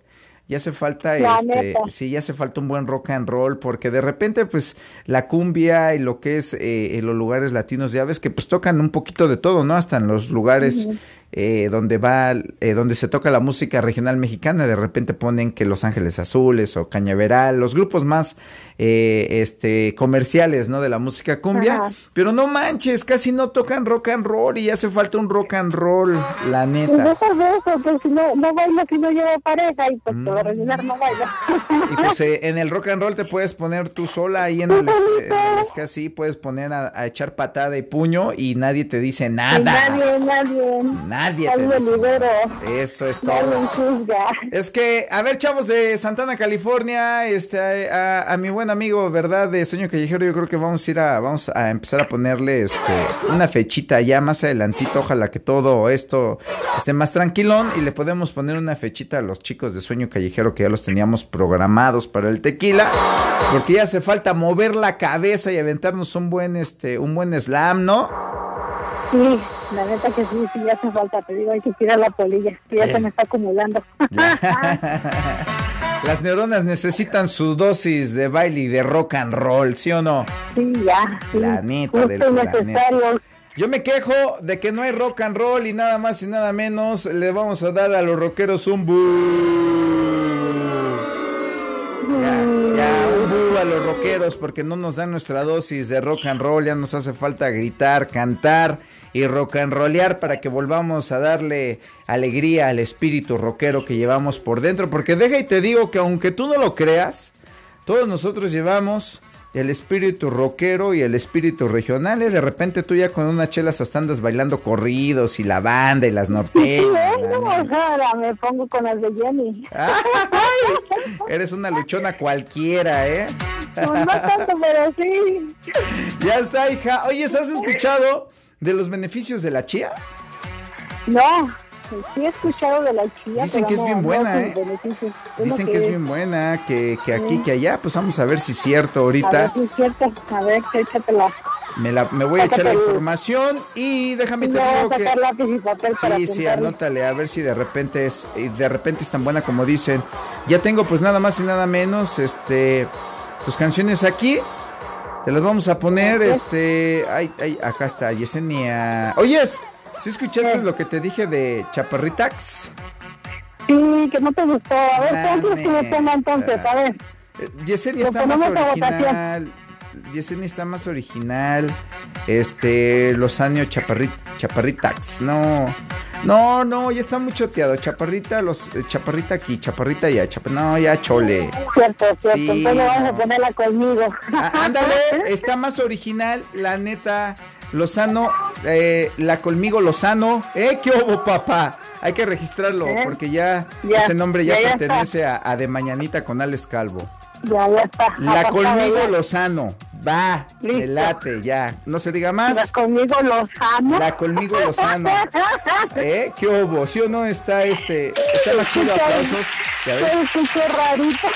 ya hace falta La este, neta. sí, ya hace falta un buen rock and roll, porque de repente, pues, la cumbia y lo que es eh, en los lugares latinos, ya ves que pues tocan un poquito de todo, ¿no? Hasta en los lugares. Eh, donde va, eh, donde se toca la música regional mexicana, de repente ponen que Los Ángeles Azules o Cañaveral, los grupos más eh, este comerciales, ¿no? De la música cumbia, Ajá. pero no manches, casi no tocan rock and roll y hace falta un rock and roll, la neta. de eso, pues no, no bailo si no llevo pareja y pues Mm. por regular no bailo. Y pues eh, en el rock and roll te puedes poner tú sola ahí en el, es- en el ska, sí, puedes poner a, a echar patada y puño y nadie te dice Y nada. nadie, nadie. Nadie Ahí te me dice. libero. Eso es todo. Es que, a ver, chavos de Santana, California, este, a, a mi buen amigo, ¿verdad? De Sueño Callejero, yo creo que vamos a ir a, vamos a empezar a ponerle, este, una fechita ya más adelantito, ojalá que todo esto esté más tranquilón y le podemos poner una fechita a los chicos de Sueño Callejero que ya los teníamos programados para el tequila, porque ya hace falta mover la cabeza y aventarnos un buen, este, un buen slam, ¿no? Sí, la neta que sí, sí, ya hace falta, te digo, hay que tirar la polilla, que ya Eh. se me está acumulando. [LAUGHS] Las neuronas necesitan su dosis de baile y de rock and roll, ¿sí o no? Sí, ya. Sí. La neta del necesario. Yo me quejo de que no hay rock and roll y nada más y nada menos le vamos a dar a los rockeros un bu. Ya, ya, un bu a los rockeros porque no nos dan nuestra dosis de rock and roll, ya nos hace falta gritar, cantar y rock and rollear para que volvamos a darle alegría al espíritu rockero que llevamos por dentro, porque deja y te digo que aunque tú no lo creas, todos nosotros llevamos el espíritu rockero y el espíritu regional. ¿eh? De repente tú ya con unas chelas hasta andas bailando corridos y la banda y las Sí, norteñas. [LAUGHS] ahora me pongo con las de Jenny. [LAUGHS] Eres una luchona cualquiera, ¿eh? No, no tanto, pero sí. Ya está, hija. Oye, ¿has escuchado de los beneficios de la chía? No, sí he escuchado de la chía. Dicen que es bien buena, ¿eh? Dicen que es bien buena, que, que aquí, que allá. Pues vamos a ver si es cierto A ver ahorita. si es cierto. A ver, échatela. Me, la, me voy a echar la información y déjame te digo que... sacar lápiz y papel para Sí, sí, anótale, a ver si de repente es, de repente es tan buena como dicen. Ya tengo pues nada más y nada menos, este, tus canciones aquí. Te las vamos a poner, este, ay, ay, acá está, Yesenia. Oyes, ¿sí escuchaste lo que te dije de Chaparritax? Sí, que no te gustó. A ver, ¿cuántos que me ponga entonces? A ver. Eh, Yesenia está más original. Yesenia está más original. Este, Lozano Chaparrit, Chaparritax. No, no, no, ya está muy choteado. Chaparrita, los, eh, Chaparrita aquí, Chaparrita allá. Chapa- no, ya chole. Cierto, cierto. Sí, entonces vamos a ponerla conmigo. Ah, ándale, está más original, la neta. Lozano, eh, la conmigo Lozano. ¿Eh? ¿Qué hubo, papá? Hay que registrarlo ¿Eh? porque ya, Ya, ese nombre ya, ya, ya pertenece a, a De Mañanita con Alex Calvo. Ya, ya está. La ya. Lozano. Va, Listo. late, ya. No se diga más. La conmigo Lozano. La conmigo Lozano. [LAUGHS] ¿Eh? ¿Qué hubo? ¿Sí o no está este? Está más chido, aplausos. ¿Ya ves? Rarito.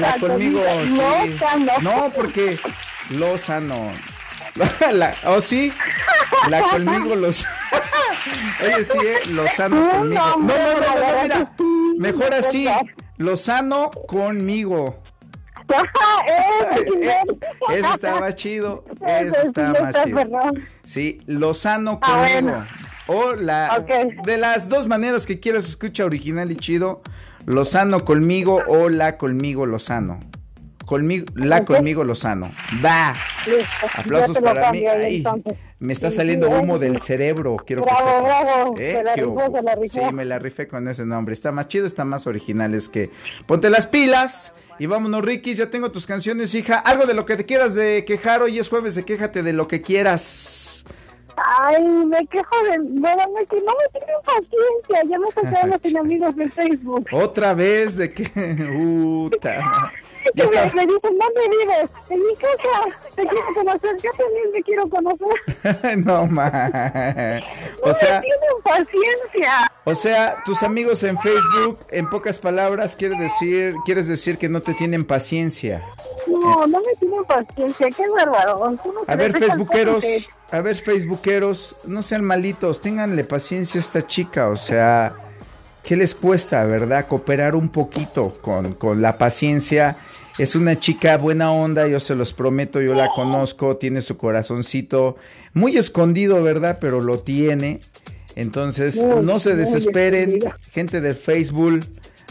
La conmigo, sí. No, porque Lozano. [LAUGHS] La, oh, sí. La conmigo Lozano. [LAUGHS] Oye, sí, ¿eh? Lozano conmigo. No, no, no, no, no, mira. Mejor así. Lozano conmigo. [LAUGHS] Ese está más chido. Ese está más chido. Sí, Lozano Ah, conmigo. bueno. O la de las dos maneras que quieras escucha original y chido, Lozano conmigo o la conmigo Lozano. Conmigo, la conmigo Lozano. Va. Listo, Aplausos para mí. me está saliendo humo del cerebro. Quiero que Bravo. ¿Eh? Se la ¿Qué rifó, se la rifó. Sí, me la rifé con ese nombre. Está más chido, está más original. Es que ponte las pilas y vámonos, Ricky. Ya tengo tus canciones, hija. Algo de lo que te quieras de quejar. Hoy es jueves de quéjate de lo que quieras. Ay, me quejo de... No, no, que no me tienen paciencia. Ya me [LAUGHS] sacaron los enemigos de Facebook. Otra vez de que. [LAUGHS] Puta. Que me, me dicen, ¿dónde vives? En mi casa. Te quiero conocer. Yo también te quiero conocer. [LAUGHS] no ma. [LAUGHS] No O sea, me tienen paciencia. o sea, tus amigos en Facebook, en pocas palabras, quiere decir, quieres decir que no te tienen paciencia. No, no me tienen paciencia. Qué bárbaro. No A ver, facebookeros, a ver, facebookeros, no sean malitos, ténganle paciencia a esta chica, o sea, ¿qué les cuesta, verdad? Cooperar un poquito con, con la paciencia. Es una chica buena onda, yo se los prometo, yo la conozco, tiene su corazoncito muy escondido, ¿verdad? Pero lo tiene. Entonces, Muy, no se desesperen, gente de Facebook,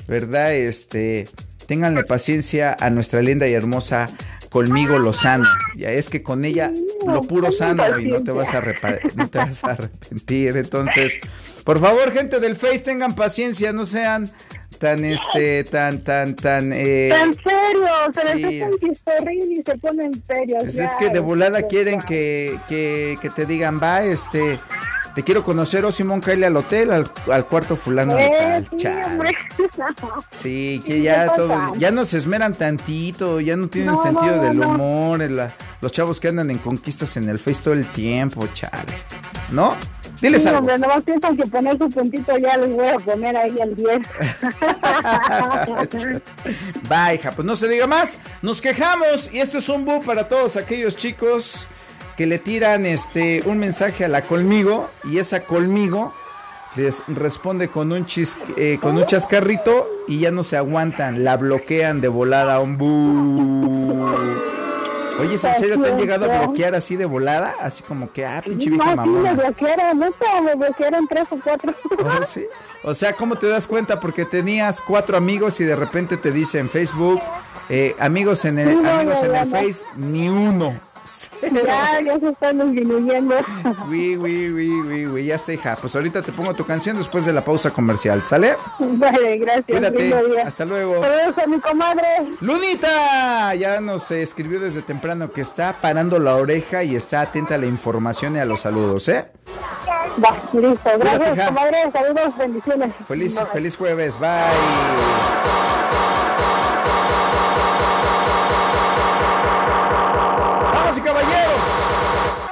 ¿verdad? Este, ténganle paciencia a nuestra linda y hermosa Colmigo Lozano. Ya es que con ella lo puro sano y no te vas a no te vas a arrepentir. Entonces, por favor, gente del Face, tengan paciencia, no sean tan este tan tan tan eh, En serio, se sí. les y se ponen serios. pues es que de volada quieren que, que, que te digan, va, este, Te quiero conocer, oh Simón, cáele al hotel, al, al cuarto fulano de Eh, tal. sí. Sí, [LAUGHS] que ya ¿qué todo, ya no se esmeran tantito, ya no tienen No, sentido no, del humor, la- los chavos que andan en conquistas en el Face todo el tiempo, chale. ¿No? Diles Sí, algo. hombre, nomás piensan que poner su puntito ya les voy a poner ahí el 10. Va, hija, pues no se diga más. Nos quejamos y este es un bu para todos aquellos chicos que le tiran este un mensaje a la colmigo y esa colmigo les responde con un chis, eh, con un chascarrito y ya no se aguantan, la bloquean de volada a un bu. Oye, ¿es ¿en serio te han llegado a bloquear así de volada? Así como que, ah, pinche vieja No, sí, me bloquearon, neta, me bloquearon tres o cuatro. Oh, [LAUGHS] sí. O sea, ¿cómo te das cuenta? Porque tenías cuatro amigos y de repente te dice en Facebook, eh, amigos en el, Sí, no, amigos ya, en el no. Face, ni uno. Ya, ya se están disminuyendo. Uy, uy, uy, uy, ya está, hija. Pues ahorita te pongo tu canción después de la pausa comercial, ¿sale? Vale, gracias. Cuídate. Hasta luego. Saludos a mi comadre. Lunita ya nos escribió desde temprano que está parando la oreja y está atenta a la información y a los saludos, ¿eh? Va, listo. Gracias, comadre. Saludos, bendiciones. Feliz, Bye. feliz jueves, bye. Y caballeros,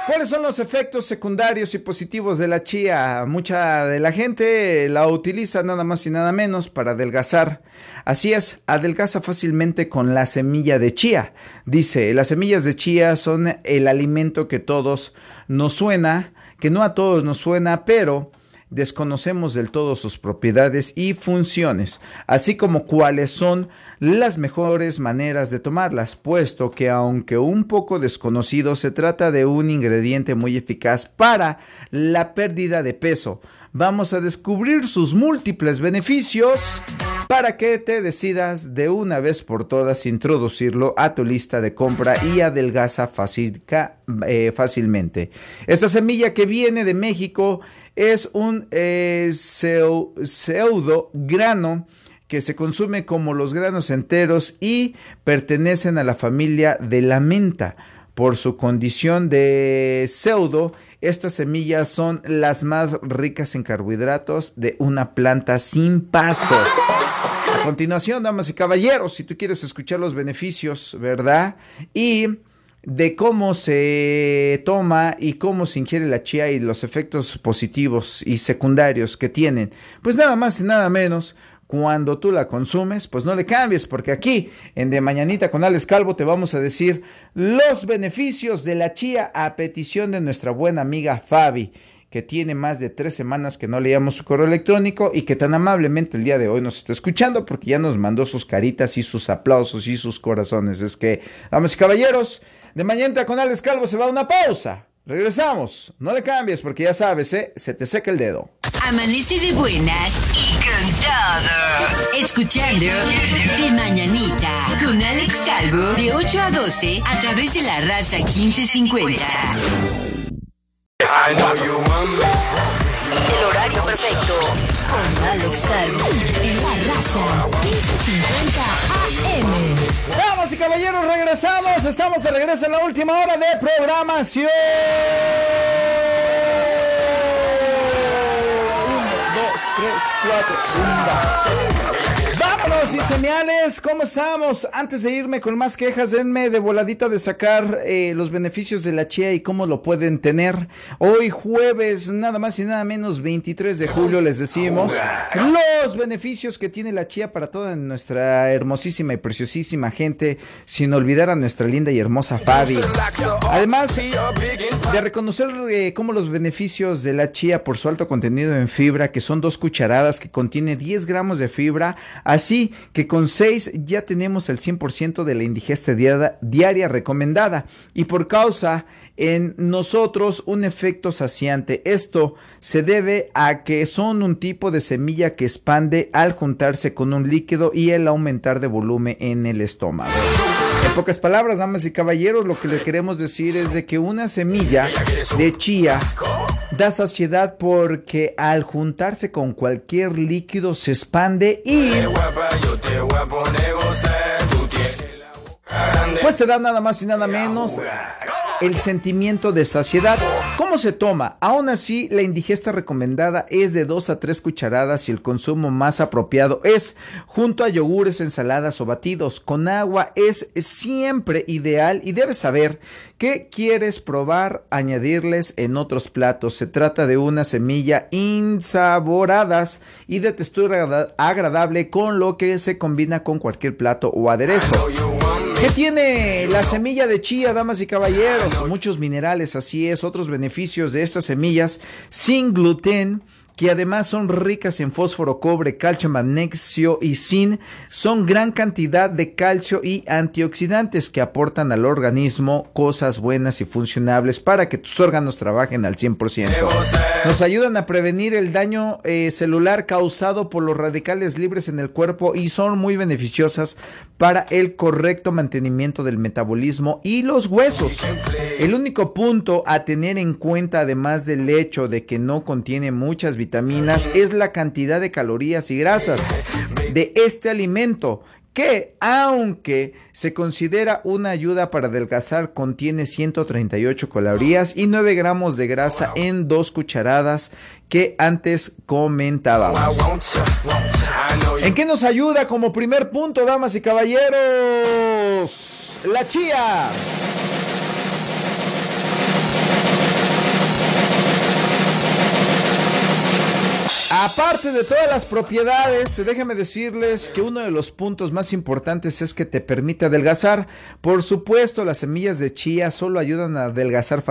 ¿cuáles son los efectos secundarios y positivos de la chía? Mucha de la gente la utiliza nada más y nada menos para adelgazar. Así es, adelgaza fácilmente con la semilla de chía. Dice, las semillas de chía son el alimento que todos nos suena, que no a todos nos suena, pero desconocemos del todo sus propiedades y funciones, así como cuáles son las mejores maneras de tomarlas, puesto que aunque un poco desconocido, se trata de un ingrediente muy eficaz para la pérdida de peso. Vamos a descubrir sus múltiples beneficios para que te decidas de una vez por todas introducirlo a tu lista de compra y adelgaza facilca- eh, fácilmente. Esta semilla que viene de México es un eh, seu- pseudo grano que se consume como los granos enteros y pertenecen a la familia de la menta. Por su condición de pseudo, estas semillas son las más ricas en carbohidratos de una planta sin pasto. A continuación, damas y caballeros, si tú quieres escuchar los beneficios, ¿verdad? Y de cómo se toma y cómo se ingiere la chía y los efectos positivos y secundarios que tienen, pues nada más y nada menos. Cuando tú la consumes, pues no le cambies, porque aquí en De Mañanita con Alex Calvo te vamos a decir los beneficios de la chía a petición de nuestra buena amiga Fabi que tiene más de tres semanas que no leíamos su correo electrónico y que tan amablemente el día de hoy nos está escuchando porque ya nos mandó sus caritas y sus aplausos y sus corazones. Es que, damas y caballeros, de mañana con Alex Calvo se va a una pausa. Regresamos. No le cambies porque ya sabes, ¿eh? se te seca el dedo. Amanece de buenas y cantado. Escuchando De Mañanita con Alex Calvo de 8 a 12 a través de la raza 1550. El horario perfecto. Con Alex Calvo en la raza 1550 AM. Damas y caballeros, regresamos. Estamos de regreso en la última hora de programación. Un, dos, tres, cuatro. Zumba. Dice Miales, ¿cómo estamos? Antes de irme con más quejas, denme de voladita de sacar eh, los beneficios de la chía y cómo lo pueden tener. Hoy jueves, nada más y nada menos, 23 de julio, les decimos los beneficios que tiene la chía para toda nuestra hermosísima y preciosísima gente, sin olvidar a nuestra linda y hermosa Fabi. Además de reconocer eh, cómo los beneficios de la chía por su alto contenido en fibra, que son dos cucharadas que contiene 10 gramos de fibra, así que con 6 ya tenemos el 100% de la indigesta diaria recomendada y por causa en nosotros un efecto saciante. Esto se debe a que son un tipo de semilla que expande al juntarse con un líquido y el aumentar de volumen en el estómago. En pocas palabras, damas y caballeros, lo que le queremos decir es de que una semilla de chía da saciedad porque al juntarse con cualquier líquido se expande y pues te da nada más y nada menos el sentimiento de saciedad. ¿Cómo se toma? Aún así, la indigesta recomendada es de 2 a 3 cucharadas y el consumo más apropiado es junto a yogures, ensaladas o batidos. Con agua es siempre ideal y debes saber qué quieres probar, añadirles en otros platos. Se trata de una semilla insaboradas y de textura agrada- agradable con lo que se combina con cualquier plato o aderezo. ¿Qué tiene la semilla de chía, damas y caballeros? Muchos minerales, así es, otros beneficios de estas semillas sin gluten que además son ricas en fósforo, cobre, calcio, magnesio y zinc, son gran cantidad de calcio y antioxidantes que aportan al organismo cosas buenas y funcionables para que tus órganos trabajen al 100%. Nos ayudan a prevenir el daño eh, celular causado por los radicales libres en el cuerpo y son muy beneficiosas para el correcto mantenimiento del metabolismo y los huesos. El único punto a tener en cuenta, además del hecho de que no contiene muchas vitaminas, es la cantidad de calorías y grasas de este alimento que aunque se considera una ayuda para adelgazar, contiene 138 calorías y 9 gramos de grasa en dos cucharadas que antes comentábamos. ¿En qué nos ayuda como primer punto, damas y caballeros? La chía. Aparte de todas las propiedades, déjenme decirles que uno de los puntos más importantes es que te permite adelgazar. Por supuesto, las semillas de chía solo ayudan a adelgazar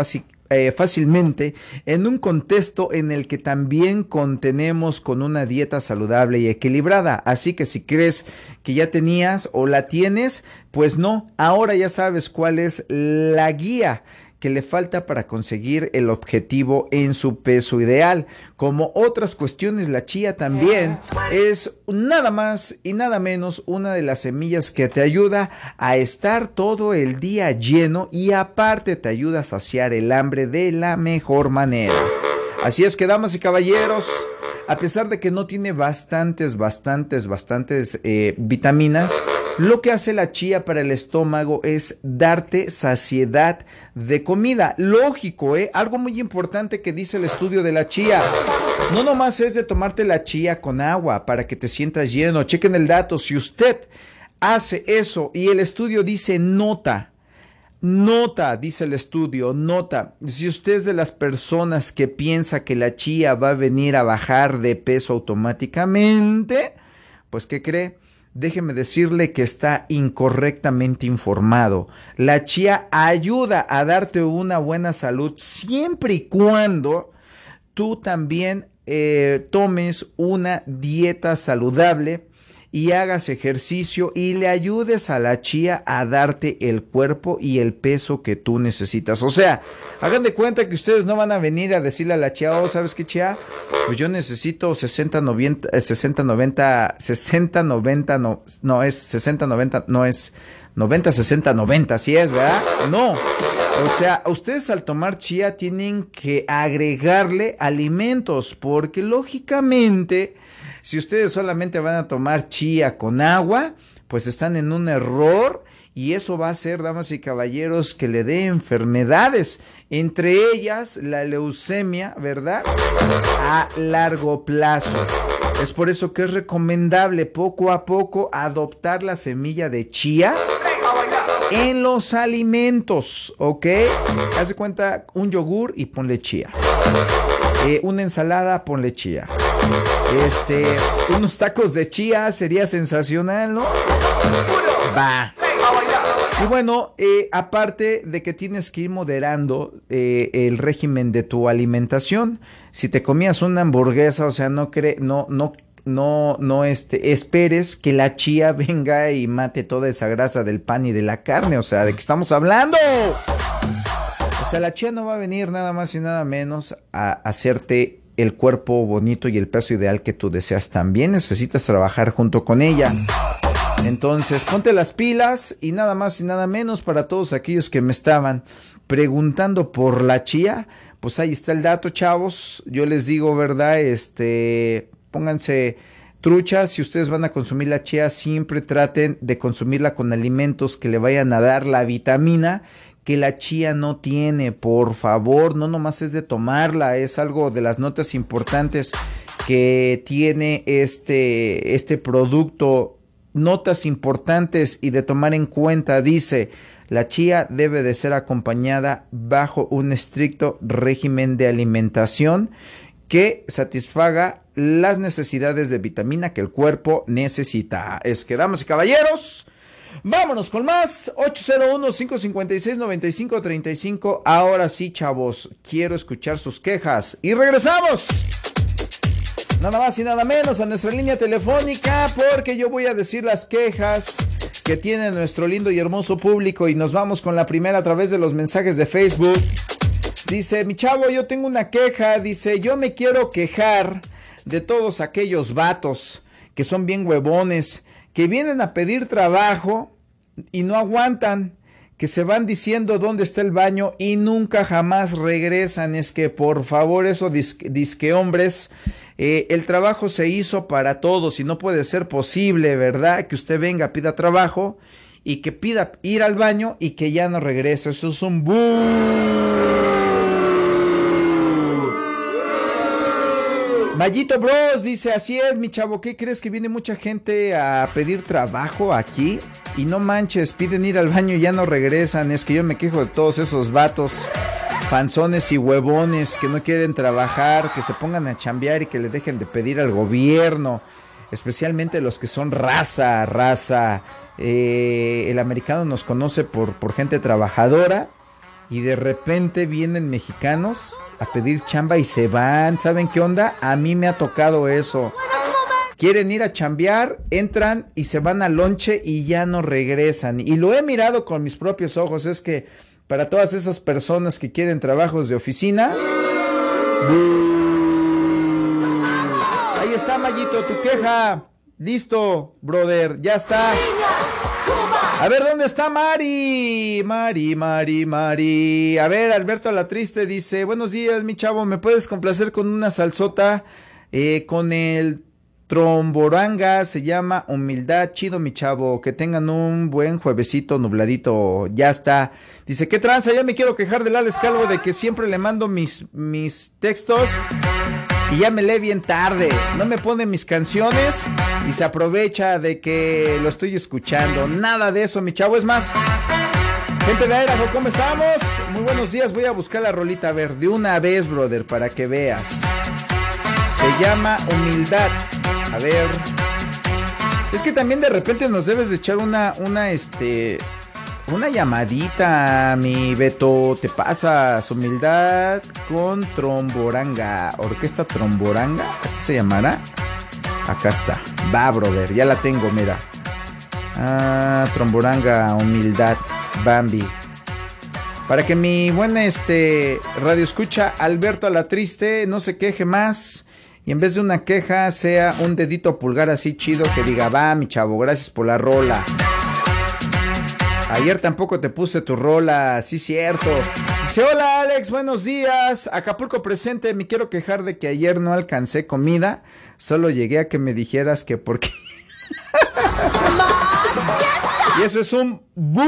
eh, fácilmente en un contexto en el que también contenemos con una dieta saludable y equilibrada. Así que si crees que ya tenías o la tienes, pues no, ahora ya sabes cuál es la guía que le falta para conseguir el objetivo en su peso ideal. Como otras cuestiones, la chía también es nada más y nada menos una de las semillas que te ayuda a estar todo el día lleno y aparte te ayuda a saciar el hambre de la mejor manera. Así es que, damas y caballeros, a pesar de que no tiene bastantes, bastantes, bastantes eh, vitaminas, lo que hace la chía para el estómago es darte saciedad de comida. Lógico, ¿eh? Algo muy importante que dice el estudio de la chía. No nomás es de tomarte la chía con agua para que te sientas lleno. Chequen el dato. Si usted hace eso y el estudio dice nota, Nota, dice el estudio, nota, si usted es de las personas que piensa que la chía va a venir a bajar de peso automáticamente, pues ¿qué cree? Déjeme decirle que está incorrectamente informado. La chía ayuda a darte una buena salud siempre y cuando tú también eh, tomes una dieta saludable y hagas ejercicio y le ayudes a la chía a darte el cuerpo y el peso que tú necesitas. O sea, hagan de cuenta que ustedes no van a venir a decirle a la chía, oh, ¿sabes qué chía? Pues yo necesito 60, 90, eh, 60, 90, 60, 90, no, no es 60, 90, no es 90, 60, 90, así es, ¿verdad? No. O sea, ustedes al tomar chía tienen que agregarle alimentos porque lógicamente si ustedes solamente van a tomar chía con agua, pues están en un error y eso va a hacer, damas y caballeros, que le dé enfermedades, entre ellas la leucemia, ¿verdad? A largo plazo. Es por eso que es recomendable poco a poco adoptar la semilla de chía en los alimentos, ¿ok? Haz de cuenta un yogur y ponle chía. Eh, una ensalada, ponle chía. Este, unos tacos de chía sería sensacional, ¿no? Va. Y bueno, eh, aparte de que tienes que ir moderando eh, el régimen de tu alimentación, si te comías una hamburguesa, o sea, no cre no, no, no, no, este, esperes que la chía [LAUGHS] venga y mate toda esa grasa del pan y de la carne, o sea, ¿de qué estamos hablando? O sea, la chía no va a venir nada más y nada menos a hacerte el cuerpo bonito y el peso ideal que tú deseas. También necesitas trabajar junto con ella. Entonces, ponte las pilas y nada más y nada menos para todos aquellos que me estaban preguntando por la chía. Pues ahí está el dato, chavos. Yo les digo, ¿verdad? Este, pónganse truchas, si ustedes van a consumir la chía, siempre traten de consumirla con alimentos que le vayan a dar la vitamina que la chía no tiene, por favor, no nomás es de tomarla, es algo de las notas importantes que tiene este, este producto, notas importantes y de tomar en cuenta, dice, la chía debe de ser acompañada bajo un estricto régimen de alimentación que satisfaga las necesidades de vitamina que el cuerpo necesita. Es que, damas y caballeros, vámonos con más. 801-556-9535. Ahora sí, chavos, quiero escuchar sus quejas. Y regresamos. Nada más y nada menos a nuestra línea telefónica porque yo voy a decir las quejas que tiene nuestro lindo y hermoso público y nos vamos con la primera a través de los mensajes de Facebook. Dice, mi chavo, yo tengo una queja. Dice, yo me quiero quejar de todos aquellos vatos que son bien huevones, que vienen a pedir trabajo y no aguantan, que se van diciendo dónde está el baño y nunca jamás regresan. Es que por favor, eso disque, disque hombres, eh, el trabajo se hizo para todos y no puede ser posible, ¿verdad? Que usted venga, pida trabajo y que pida ir al baño y que ya no regrese. Eso es un Mayito Bros dice, así es, mi chavo, ¿qué crees que viene mucha gente a pedir trabajo aquí? Y no manches, piden ir al baño y ya no regresan. Es que yo me quejo de todos esos vatos, panzones y huevones que no quieren trabajar, que se pongan a chambear y que le dejen de pedir al gobierno. Especialmente los que son raza, raza. Eh, el americano nos conoce por, por gente trabajadora y de repente vienen mexicanos a pedir chamba y se van. ¿Saben qué onda? A mí me ha tocado eso. Quieren ir a chambear, entran y se van al lonche y ya no regresan. Y lo he mirado con mis propios ojos. Es que para todas esas personas que quieren trabajos de oficinas. Ahí está, Mayito, tu queja. Listo, brother, ya está. A ver, ¿dónde está Mari? Mari, Mari, Mari. A ver, Alberto la Triste dice, buenos días, mi chavo, ¿me puedes complacer con una salsota eh, con el tromboranga? Se llama Humildad, chido, mi chavo. Que tengan un buen juevesito nubladito. Ya está. Dice, ¿qué tranza? Ya me quiero quejar del Alex Calvo de que siempre le mando mis, mis textos y ya me lee bien tarde. No me pone mis canciones y se aprovecha de que lo estoy escuchando. Nada de eso, mi chavo. Es más, gente de Idaho, ¿cómo estamos? Muy buenos días. Voy a buscar la rolita. A ver, de una vez, brother, para que veas. Se llama Humildad. A ver. Es que también de repente nos debes de echar una, una, este, una llamadita, mi Beto. Te pasas humildad con Tromboranga. Orquesta Tromboranga, así se llamará. Acá está. Va, brother. Ya la tengo, mira. Ah, Tromboranga, humildad. Bambi. Para que mi buena este radio escucha Alberto a la triste no se queje más. Y en vez de una queja sea un dedito pulgar así chido que diga, va mi chavo, gracias por la rola. Ayer tampoco te puse tu rola, sí cierto. Dice, hola Alex, buenos días. Acapulco presente, me quiero quejar de que ayer no alcancé comida. Solo llegué a que me dijeras que por qué. y eso es un No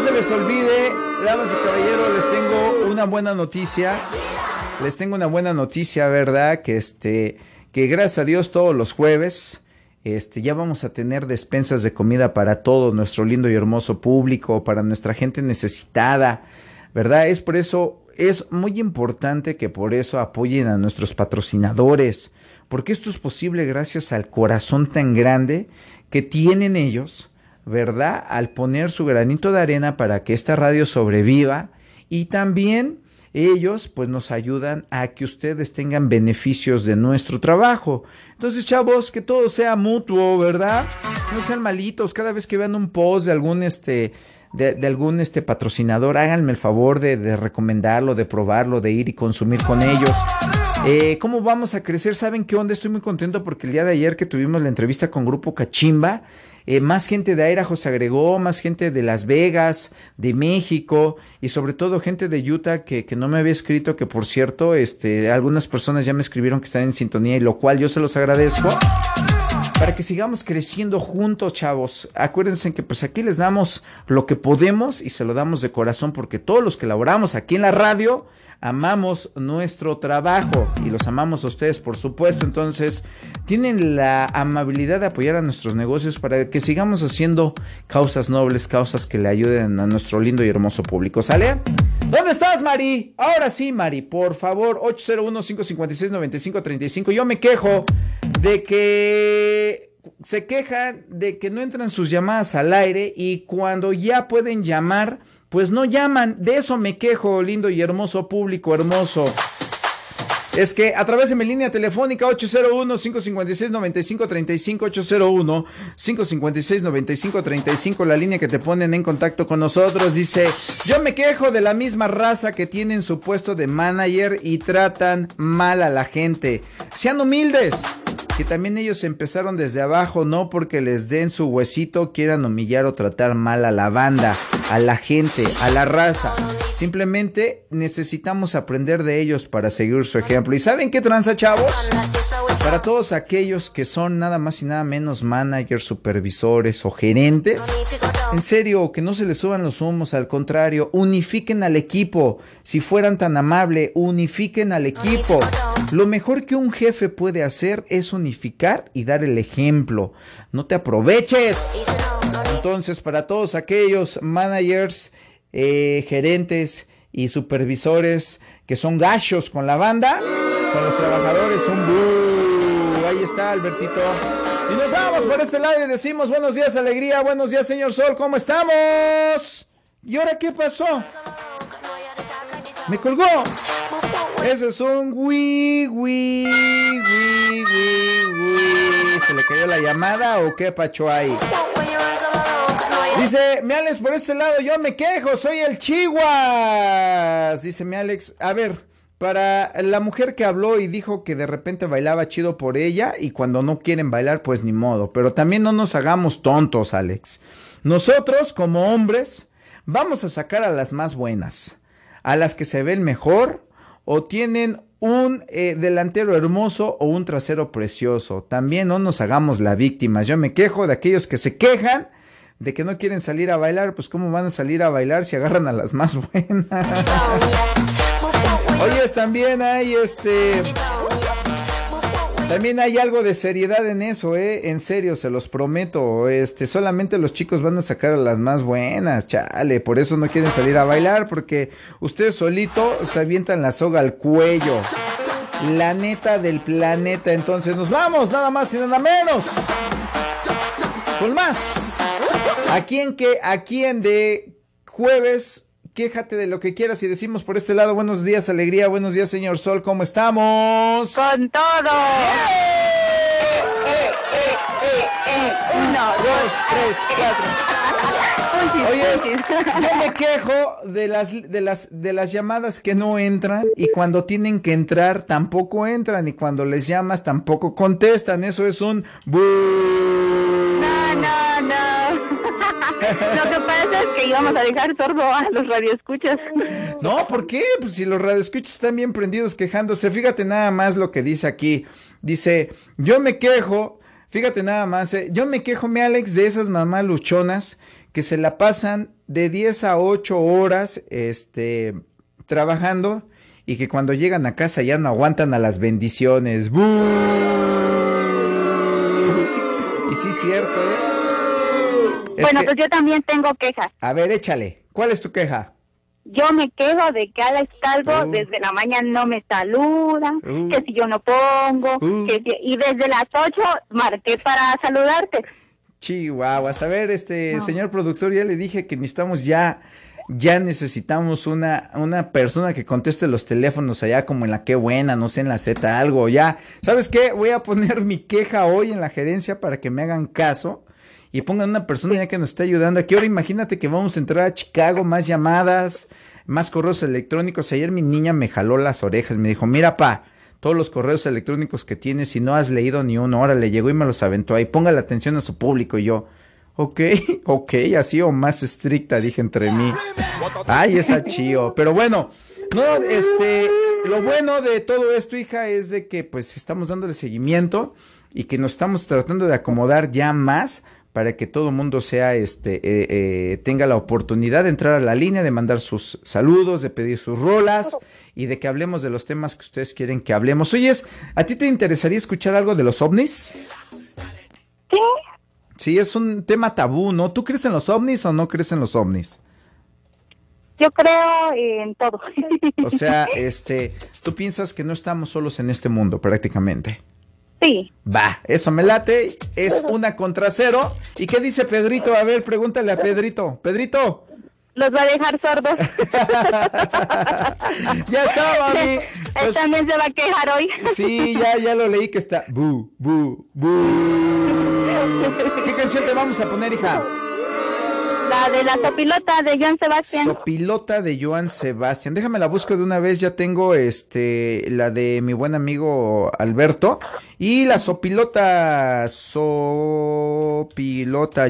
se les olvide, damas y caballeros, les tengo una buena noticia. Les tengo una buena noticia, ¿verdad? Que este, que gracias a Dios todos los jueves este, ya vamos a tener despensas de comida para todo nuestro lindo y hermoso público, para nuestra gente necesitada, ¿verdad? Es por eso, es muy importante que por eso apoyen a nuestros patrocinadores, porque esto es posible gracias al corazón tan grande que tienen ellos, ¿verdad? Al poner su granito de arena para que esta radio sobreviva y también ellos pues nos ayudan a que ustedes tengan beneficios de nuestro trabajo. Entonces, chavos, que todo sea mutuo, ¿verdad? No sean malitos. Cada vez que vean un post de algún este de, algún este patrocinador, háganme el favor de, de recomendarlo, de probarlo, de ir y consumir con ellos. Eh, ¿Cómo vamos a crecer? ¿Saben qué onda? Estoy muy contento porque el día de ayer que tuvimos la entrevista con Grupo Cachimba, eh, más gente de Airajo se agregó, más gente de Las Vegas, de México y sobre todo gente de Utah que, que no me había escrito, que por cierto, este, algunas personas ya me escribieron que están en sintonía y lo cual yo se los agradezco. Para que sigamos creciendo juntos, chavos. Acuérdense que pues aquí les damos lo que podemos y se lo damos de corazón porque todos los que laboramos aquí en la radio amamos nuestro trabajo y los amamos a ustedes, por supuesto. Entonces, tienen la amabilidad de apoyar a nuestros negocios para que sigamos haciendo causas nobles, causas que le ayuden a nuestro lindo y hermoso público. ¿Sale? ¿Dónde estás, Mari? Ahora sí, Mari, por favor, 801-556-9535. Yo me quejo de que se quejan de que no entran sus llamadas al aire y cuando ya pueden llamar, pues no llaman. De eso me quejo, lindo y hermoso público hermoso. Es que a través de mi línea telefónica 801-556-9535, 801-556-9535, la línea que te ponen en contacto con nosotros, dice, yo me quejo de la misma raza que tienen su puesto de manager y tratan mal a la gente. Sean humildes que también ellos empezaron desde abajo, no porque les den su huesito quieran humillar o tratar mal a la banda, a la gente, a la raza. Simplemente necesitamos aprender de ellos para seguir su ejemplo. ¿Y saben qué tranza, chavos? Para todos aquellos que son nada más y nada menos managers, supervisores o gerentes, en serio, que no se les suban los humos, al contrario, unifiquen al equipo. Si fueran tan amable, unifiquen al equipo. Lo mejor que un jefe puede hacer es unificar y dar el ejemplo. No te aproveches. Entonces, para todos aquellos managers, eh, gerentes y supervisores que son gachos con la banda, con los trabajadores, un Ahí está, Albertito. Y nos vamos por este lado y decimos buenos días, alegría, buenos días, señor Sol, ¿cómo estamos? ¿Y ahora qué pasó? Me colgó. Ese es un wi, wi, wi. ¿Se le cayó la llamada o qué pacho ahí? Dice, mi Alex, por este lado yo me quejo, soy el Chihuas. Dice mi Alex, a ver, para la mujer que habló y dijo que de repente bailaba chido por ella y cuando no quieren bailar, pues ni modo. Pero también no nos hagamos tontos, Alex. Nosotros, como hombres, vamos a sacar a las más buenas, a las que se ven mejor o tienen un eh, delantero hermoso o un trasero precioso. También no nos hagamos la víctima. Yo me quejo de aquellos que se quejan de que no quieren salir a bailar, pues cómo van a salir a bailar si agarran a las más [LAUGHS] buenas. Oye, también hay este también hay algo de seriedad en eso, eh, en serio, se los prometo. Este, solamente los chicos van a sacar a las más buenas, chale, por eso no quieren salir a bailar porque ustedes solito se avientan la soga al cuello. La neta del planeta, entonces nos vamos, nada más y nada menos. Con más. ¿A quién que a quién de jueves quéjate de lo que quieras y decimos por este lado buenos días, alegría, buenos días, señor Sol, ¿cómo estamos? Con todo. Uno, dos, tres, cuatro. Oye, yo me quejo de las, de las, de las llamadas que no entran y cuando tienen que entrar tampoco entran y cuando les llamas tampoco contestan. Eso es un... No, no, no. Lo que pasa es que íbamos a dejar sordo a los radioescuchas. No, ¿por qué? Pues si los radioescuchas están bien prendidos quejándose. Fíjate nada más lo que dice aquí. Dice, yo me quejo, fíjate nada más, eh, yo me quejo, mi Alex, de esas mamás luchonas que se la pasan de 10 a 8 horas este, trabajando y que cuando llegan a casa ya no aguantan a las bendiciones. ¡Bú! Y sí cierto, ¿eh? Bueno, que- pues yo también tengo quejas. A ver, échale. ¿Cuál es tu queja? Yo me quejo de que Alex Calvo Uh. desde la mañana no me saluda, Uh. que si yo no pongo, Uh. que si- y desde las 8 marqué para saludarte. Chihuahuas. A ver, este señor productor, ya le dije que necesitamos ya, ya necesitamos una, una persona que conteste los teléfonos allá como en la que buena, no sé, en la Z, algo, ya. ¿Sabes qué? Voy a poner mi queja hoy en la gerencia para que me hagan caso y pongan una persona ya que nos esté ayudando aquí. Ahora imagínate que vamos a entrar a Chicago, más llamadas, más correos electrónicos. Ayer mi niña me jaló las orejas, me dijo, mira pa, todos los correos electrónicos que tienes y no has leído ni uno. Ahora le llegó y me los aventó ahí. Ponga la atención a su público y yo. Ok, [LAUGHS] ok, así o más estricta, dije entre mí. Ay, esa chío. Pero bueno, no, este, lo bueno de todo esto, hija, es de que pues estamos dándole seguimiento y que nos estamos tratando de acomodar ya más para que todo el mundo sea, este, eh, eh, tenga la oportunidad de entrar a la línea, de mandar sus saludos, de pedir sus rolas y de que hablemos de los temas que ustedes quieren que hablemos. Oyes, ¿a ti te interesaría escuchar algo de los ovnis? Sí. Sí, es un tema tabú, ¿no? ¿Tú crees en los ovnis o no crees en los ovnis? Yo creo en todo. O sea, [LAUGHS] este, tú piensas que no estamos solos en este mundo prácticamente. Sí. Va, eso me late, es una contra cero. ¿Y qué dice Pedrito? A ver, pregúntale a Pedrito. Pedrito. Los va a dejar sordos. [LAUGHS] ya está, mami. Él Pues- también se va a quejar hoy. Sí, ya, ya lo leí que está. Bu, bu, bu. ¿Qué canción te vamos a poner, hija? La de la sopilota de Joan Sebastián. Sopilota de Joan Sebastián. Déjame la busco de una vez. Ya tengo este la de mi buen amigo Alberto. Y la sopilota. Sopilota.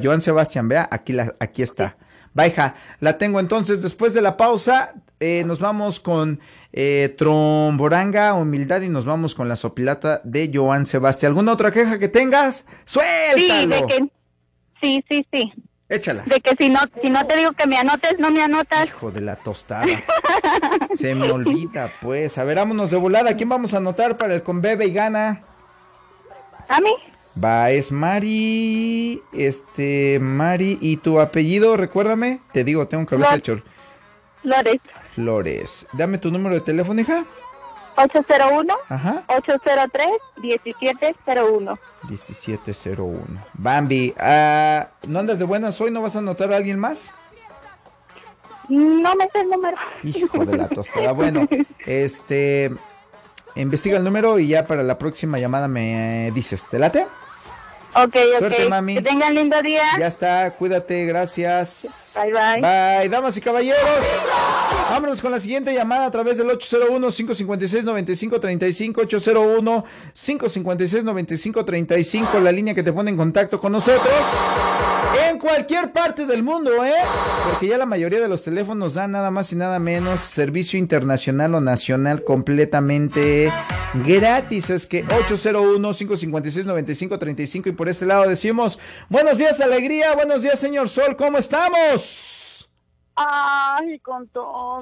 Joan Sebastián. Vea, aquí, la, aquí está. Va, hija. La tengo entonces. Después de la pausa, eh, nos vamos con eh, Tromboranga, Humildad. Y nos vamos con la sopilota de Joan Sebastián. ¿Alguna otra queja que tengas? Sí, ¡Suéltalo! de que, sí, sí, sí. Échala. De que si no, si no te digo que me anotes, no me anotas. Hijo de la tostada. Se me olvida, pues. A ver, vámonos de volada. ¿Quién vamos a anotar para el con Bebe y Gana? ¿A mí? Va, es Mari. Este, Mari. ¿Y tu apellido? Recuérdame. Te digo, tengo cabeza de chor. Flores. Flores. Dame tu número de teléfono, hija. 801 Ajá. 803 1701. 1701. Bambi. ah, ¿No andas de buenas hoy? ¿No vas a anotar a alguien más? No me sé el número. Hijo de la tostada. Bueno, [LAUGHS] este. Investiga el número y ya para la próxima llamada me eh, dices. ¿Te late? Ok, Suerte, ok. mami. Que tengan lindo día. Ya está, cuídate, gracias. Bye, bye. Bye, damas y caballeros. Vámonos con la siguiente llamada a través del 801-556-9535, 801-556-9535, la línea que te pone en contacto con nosotros. En cualquier parte del mundo, ¿eh? Porque ya la mayoría de los teléfonos dan nada más y nada menos servicio internacional o nacional completamente gratis. Es que 801-556-9535 y por ese lado decimos, buenos días alegría, buenos días señor Sol, ¿cómo estamos? Ay, con todo.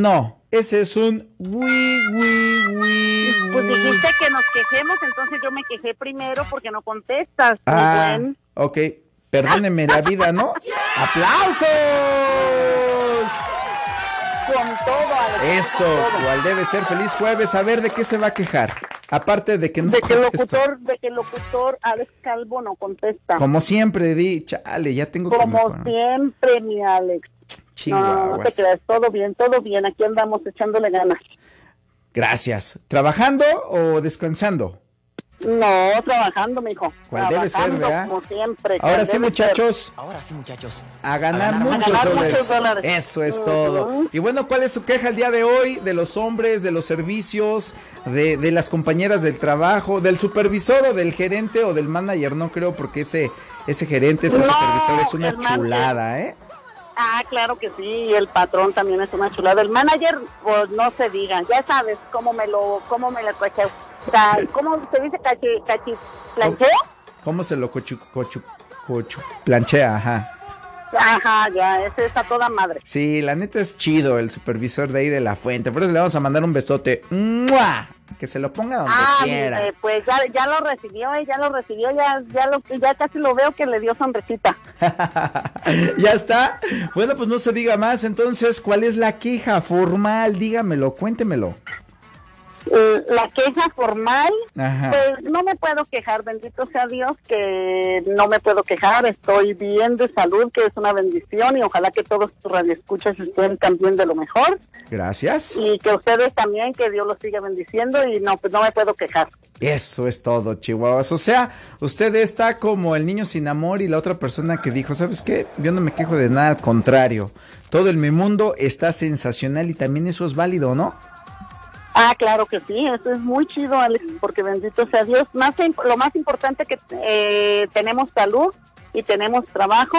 No, ese es un wi, wi, wi, Pues dijiste que nos quejemos, entonces yo me quejé primero porque no contestas. Ah, buen. ok, perdóneme la vida, ¿no? ¡Aplausos! Con todo, Eso, cual debe ser feliz jueves. A ver, ¿de qué se va a quejar? Aparte de que no De que el locutor, de que el locutor Alex Calvo no contesta. Como siempre, di, chale, ya tengo que Como mejorar. siempre, mi Alex. No, no, no te Chihuahuas. creas, todo bien, todo bien. Aquí andamos echándole ganas. Gracias. ¿Trabajando o descansando? No, trabajando, mijo. ¿Cuál debe ser, Trabajando, verdad? Como siempre. Ahora sí, muchachos. Ahora sí, muchachos. A ganar, A ganar muchos, dólares. dólares. Eso es todo. Y bueno, ¿cuál es su queja el día de hoy? De los hombres, de los servicios, de, de las compañeras del trabajo, del supervisor o del gerente o del manager. No creo porque ese, ese gerente, ese No, supervisor es una chulada, ¿eh? Ah, claro que sí, y el patrón también es una chulada. El manager, pues no se diga, ya sabes cómo me lo, cómo me lo coche, ca- cómo se dice cachi, cachi, plancheo. ¿Cómo se lo cochu, cochu, cochu, planchea? Ajá. Ajá, ya, ese es a toda madre. Sí, la neta es chido el supervisor de ahí de la fuente. Por eso le vamos a mandar un besote. ¡Mua! Que se lo ponga donde Ah, quiera. mire, pues ya, ya lo recibió, eh, ya lo recibió, ya, ya lo, ya casi lo veo que le dio sonrisita. [LAUGHS] ya está. Bueno, pues no se diga más. Entonces, ¿cuál es la queja formal? Dígamelo, cuéntemelo. Eh, la queja formal, Ajá. pues no me puedo quejar, bendito sea Dios que no me puedo quejar, estoy bien de salud, que es una bendición y ojalá que todos tus radioescuchas estén también de lo mejor Gracias. y que ustedes también, que Dios los siga bendiciendo y no, pues no me puedo quejar. Eso es todo, Chihuahuas. O sea, usted está como el niño sin amor y la otra persona que dijo, ¿sabes qué? Yo no me quejo de nada, al contrario. Todo en mi mundo está sensacional y también eso es válido, ¿no? Ah, claro que sí, eso es muy chido, Alex, porque bendito sea Dios. Más, lo más importante que eh, tenemos salud y tenemos trabajo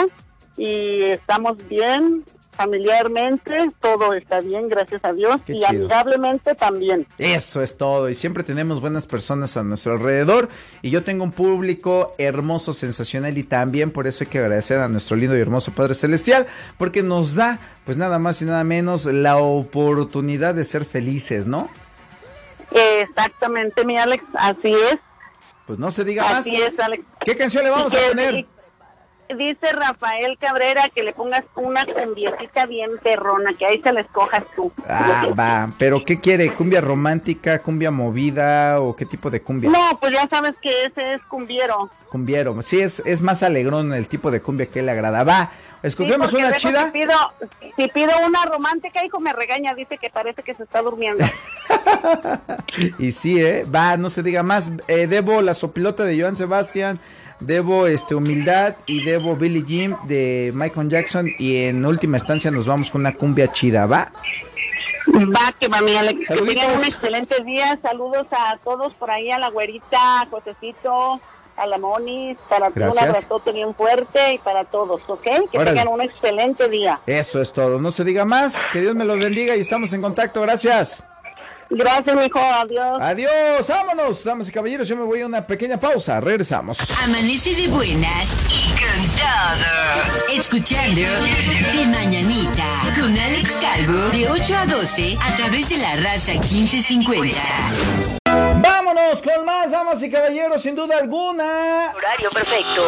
y estamos bien familiarmente, todo está bien, gracias a Dios, Qué y chido. amigablemente también. Eso es todo. Y siempre tenemos buenas personas a nuestro alrededor. Y yo tengo un público hermoso, sensacional. Y también por eso hay que agradecer a nuestro lindo y hermoso Padre Celestial. Porque nos da, pues nada más y nada menos, la oportunidad de ser felices, ¿no? Exactamente, mi Alex, así es. Pues no se diga más. Así es, Alex. ¿Qué canción le vamos a poner? Dice Rafael Cabrera que le pongas una cumbiecita bien perrona, que ahí se la escojas tú. Ah, va. ¿Pero qué quiere? ¿Cumbia romántica, cumbia movida o qué tipo de cumbia? No, pues ya sabes que ese es cumbiero. Cumbiero. Sí, es, es más alegrón el tipo de cumbia que le agrada. Va. Escogemos Sí, una chida. Si pido, si pido una romántica, hijo, me regaña, dice que parece que se está durmiendo. [LAUGHS] Y sí, ¿eh? Va, no se diga más. Eh, debo la sopilota de Joan Sebastián, debo este Humildad y debo Billie Jean de Michael Jackson y en última instancia nos vamos con una cumbia chida, ¿va? Va, que va, mi Alex. Que Saluditos. tengan un excelente día. Saludos a todos por ahí, a la güerita, a Josecito, a la Monis, para ti un abrazote bien fuerte y para todos, ¿ok? Que Órale. tengan un excelente día. Eso es todo, no se diga más, que Dios me los bendiga y estamos en contacto, gracias. Gracias, mijo, adiós. Adiós, vámonos, damas y caballeros, yo me voy a una pequeña pausa, regresamos. Amanece de buenas y cantado. Escuchando De Mañanita con Alex Calvo de 8 a 12 a través de la raza 1550. Vámonos con más, damas y caballeros, sin duda alguna. Horario perfecto.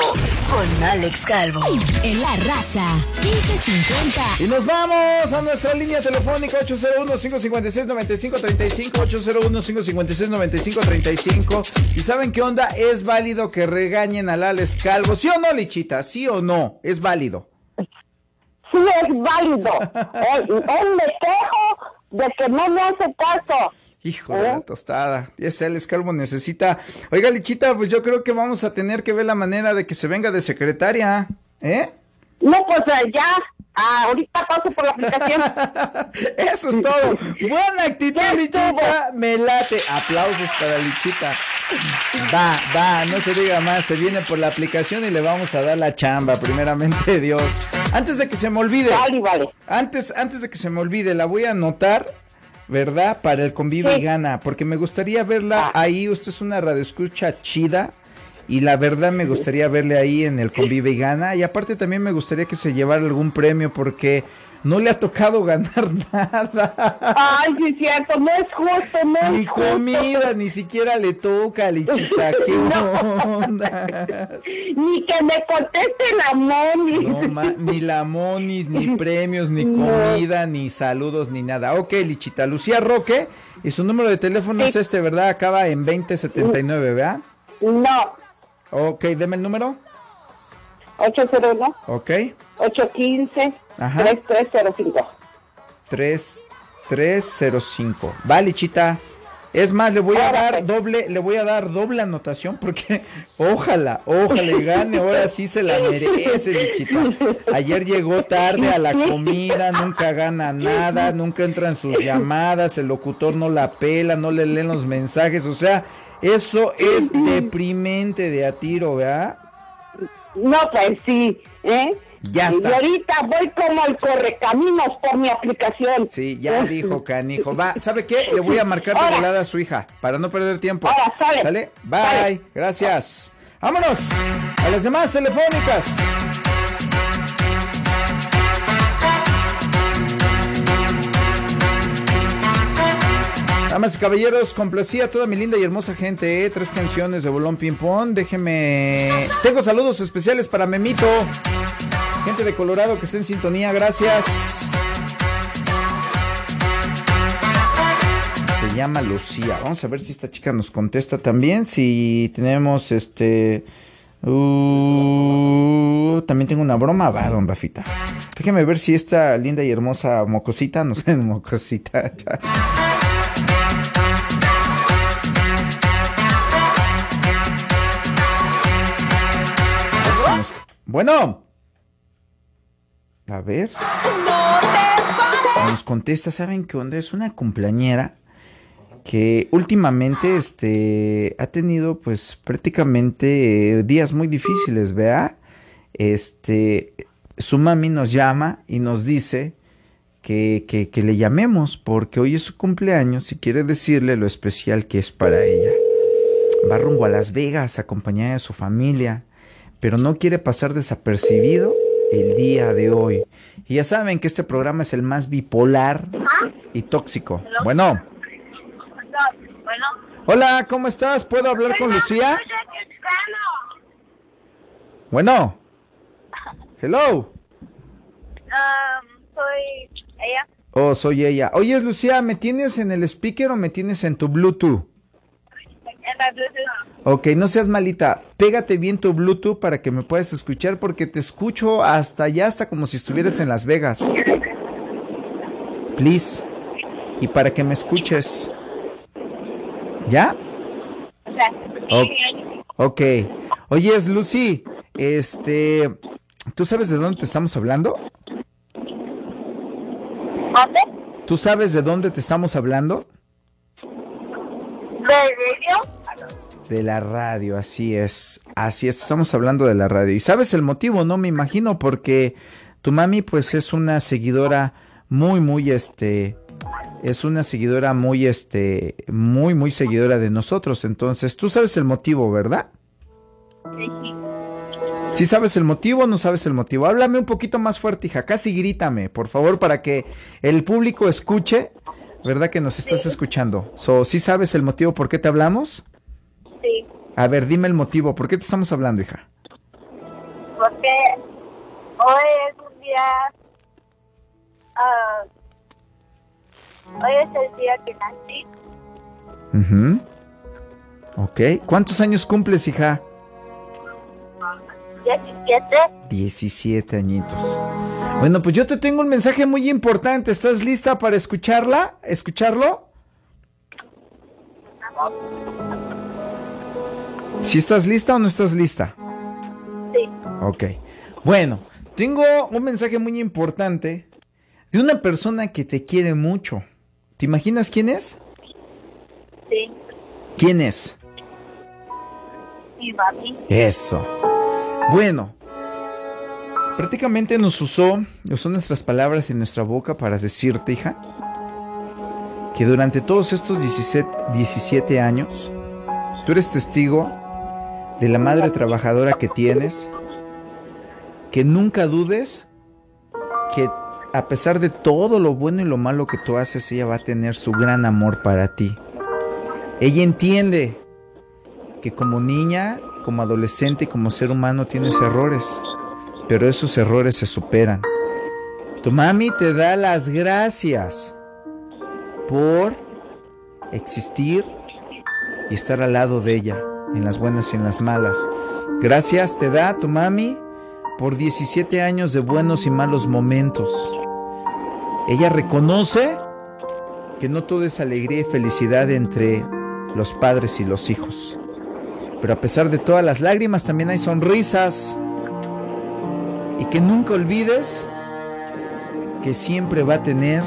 Con Alex Calvo. En la raza. 1550. Y nos vamos a nuestra línea telefónica 801-556-9535, 801-556-9535. ¿Y saben qué onda? Es válido que regañen al Alex Calvo, ¿sí o no, Lichita? ¿Sí o no? Es válido. Sí, es válido. [LAUGHS] Él, él me quejo de que no me hace caso. Hijo de la tostada. Ese Alex Calvo necesita. Oiga, Lichita, pues yo creo que vamos a tener que ver la manera de que se venga de secretaria. ¿Eh? No, pues eh, ya, ah, ahorita paso por la aplicación. [LAUGHS] Eso es todo. Buena actitud, Lichita. Me late. Aplausos para Lichita. Va, va, no se diga más. Se viene por la aplicación y le vamos a dar la chamba, primeramente Dios. Antes de que se me olvide. Antes, antes de que se me olvide, la voy a anotar. ¿Verdad? Para el convive y gana. Porque me gustaría verla ahí. Usted es una radioescucha chida. Y la verdad me gustaría verle ahí en el Convive y Gana. Y aparte también me gustaría que se llevara algún premio porque no le ha tocado ganar [LAUGHS] nada. Ay, sí, es cierto, no es justo, no es Ni justo. comida, ni siquiera le toca, Lichita. [LAUGHS] ¿Qué onda? [LAUGHS] Ni que me conteste la moni. No, ma- ni la monis, ni premios, ni comida, ni saludos, ni nada. Ok, Lichita. Lucía Roque. Y su número de teléfono es este, ¿verdad? Acaba en 2079, ¿verdad? No, Ok, deme el número. 801 Ok. 815 Ajá. 3305. 3305. Va, Lichita. Es más, le voy a dar doble, le voy a dar doble anotación porque [LAUGHS] ojalá, ojalá gane, ahora sí se la merece, Lichita. Ayer llegó tarde a la comida, nunca gana nada, nunca entran sus llamadas, el locutor no la pela, no le leen los mensajes, o sea, eso es deprimente de a tiro, ¿verdad? No, pues sí, ¿eh? Ya está. Y ahorita voy como el correcaminos por mi aplicación. Sí, ya dijo canijo. Va, ¿sabe qué? Le voy a marcar de volada a su hija para no perder tiempo. Ahora, sale. Bye. Gracias. Vámonos a las demás telefónicas. Damas y caballeros, complacía a toda mi linda y hermosa gente, ¿eh? tres canciones de Bolón Ping Pong. Déjeme. Tengo saludos especiales para Memito. Gente de Colorado que está en sintonía, gracias. se llama Lucía. Vamos a ver si esta chica nos contesta también. Si tenemos este. uh, también tengo una broma. Va, don Rafita. Déjeme ver si esta linda y hermosa mocosita nos. [LAUGHS] mocosita. ya. Bueno. A ver. Nos contesta, ¿saben qué onda? Es una cumpleañera que últimamente este ha tenido pues prácticamente eh, días muy difíciles, ¿vea? Este su mami nos llama y nos dice que, que, que le llamemos porque hoy es su cumpleaños y quiere decirle lo especial que es para ella. Va rumbo a Las Vegas acompañada de su familia, pero no quiere pasar desapercibido el día de hoy. Y ya saben que este programa es el más bipolar y tóxico. Bueno. Hola, ¿cómo estás? ¿Puedo hablar con Lucía? Bueno. Hello. soy ella. Oh, soy ella. Oye, Lucía, ¿me tienes en el speaker o me tienes en tu Bluetooth? En la Bluetooth. Ok, no seas malita. Pégate bien tu Bluetooth para que me puedas escuchar porque te escucho hasta allá, hasta como si estuvieras en Las Vegas. Please. Y para que me escuches. ¿Ya? O- ok. Oye, es Lucy. Este. ¿Tú sabes de dónde te estamos hablando? ¿Dónde? ¿Tú sabes de dónde te estamos hablando? ¿De? De la radio, así es. Así es, estamos hablando de la radio. Y sabes el motivo, ¿no? Me imagino, porque tu mami, pues, es una seguidora muy, muy, este. Es una seguidora muy, este. Muy, muy seguidora de nosotros. Entonces, tú sabes el motivo, ¿verdad? Si sabes el motivo o no sabes el motivo. Háblame un poquito más fuerte, hija. Casi grítame, por favor, para que el público escuche, ¿verdad? Que nos estás escuchando. So, ¿sí sabes el motivo por qué te hablamos? Sí. A ver, dime el motivo. ¿Por qué te estamos hablando, hija? Porque hoy es un día. ah, hoy es el día que nací. Ujú. Ok. ¿Cuántos años cumples, hija? 17. 17 añitos. Bueno, pues yo te tengo un mensaje muy importante. ¿Estás lista para escucharla? ¿Escucharlo? ¿Si estás lista o no estás lista? Sí. Ok. Bueno, tengo un mensaje muy importante de una persona que te quiere mucho. ¿Te imaginas quién es? Sí. ¿Quién es? Mi mami. Eso. Bueno, prácticamente nos usó, usó nuestras palabras y nuestra boca para decirte, hija, que durante todos estos 17, 17 años, tú eres testigo de la madre trabajadora que tienes, que nunca dudes que a pesar de todo lo bueno y lo malo que tú haces, ella va a tener su gran amor para ti. Ella entiende que como niña, como adolescente y como ser humano tienes errores, pero esos errores se superan. Tu mami te da las gracias por existir y estar al lado de ella, en las buenas y en las malas. Gracias te da tu mami por 17 años de buenos y malos momentos. Ella reconoce que no todo es alegría y felicidad entre los padres y los hijos. Pero a pesar de todas las lágrimas también hay sonrisas. Y que nunca olvides que siempre va a tener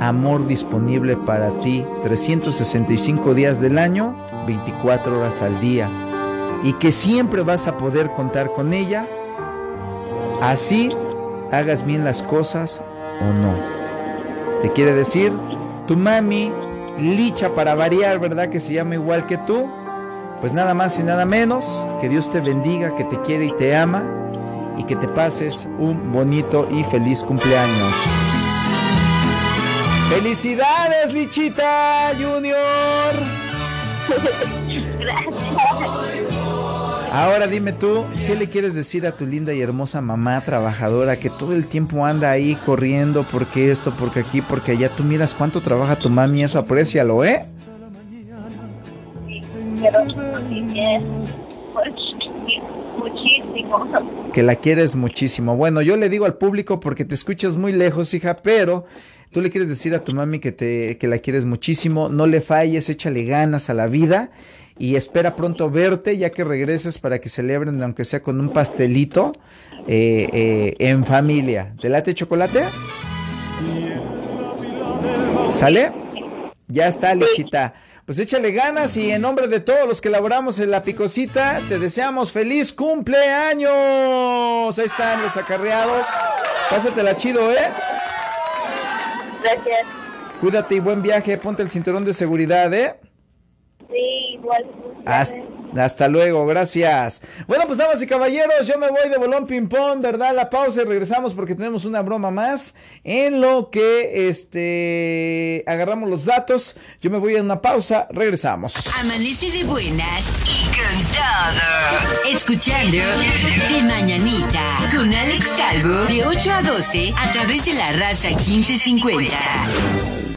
amor disponible para ti 365 días del año, 24 horas al día. Y que siempre vas a poder contar con ella. Así hagas bien las cosas o no. Te quiere decir, tu mami, Licha para variar, ¿verdad? Que se llama igual que tú. Pues nada más y nada menos, que Dios te bendiga, que te quiere y te ama y que te pases un bonito y feliz cumpleaños. ¡Felicidades, Lichita Junior! Ahora dime tú, ¿qué le quieres decir a tu linda y hermosa mamá trabajadora que todo el tiempo anda ahí corriendo porque esto, porque aquí, porque allá? Tú miras cuánto trabaja tu mami, eso aprécialo, ¿eh? Que la quieres muchísimo. Bueno, yo le digo al público porque te escuchas muy lejos, hija, pero tú le quieres decir a tu mami que te que la quieres muchísimo, no le falles, échale ganas a la vida y espera pronto verte ya que regreses para que celebren aunque sea con un pastelito eh, eh, en familia. ¿Te late chocolate? ¿Sale? Ya está, Lichita. Pues échale ganas y en nombre de todos los que laboramos en la picosita, te deseamos feliz cumpleaños. Ahí están los acarreados. Pásatela chido, ¿eh? Gracias. Cuídate y buen viaje. Ponte el cinturón de seguridad, ¿eh? Sí, igual. Hasta, hasta luego, gracias. Bueno, pues damas y caballeros, yo me voy de bolón ping pong, ¿verdad? La pausa y regresamos porque tenemos una broma más en lo que este agarramos los datos. Yo me voy a una pausa, regresamos. Amanece de buenas y cantado. Escuchando De Mañanita con Alex Calvo de 8 a 12 a través de la raza 1550.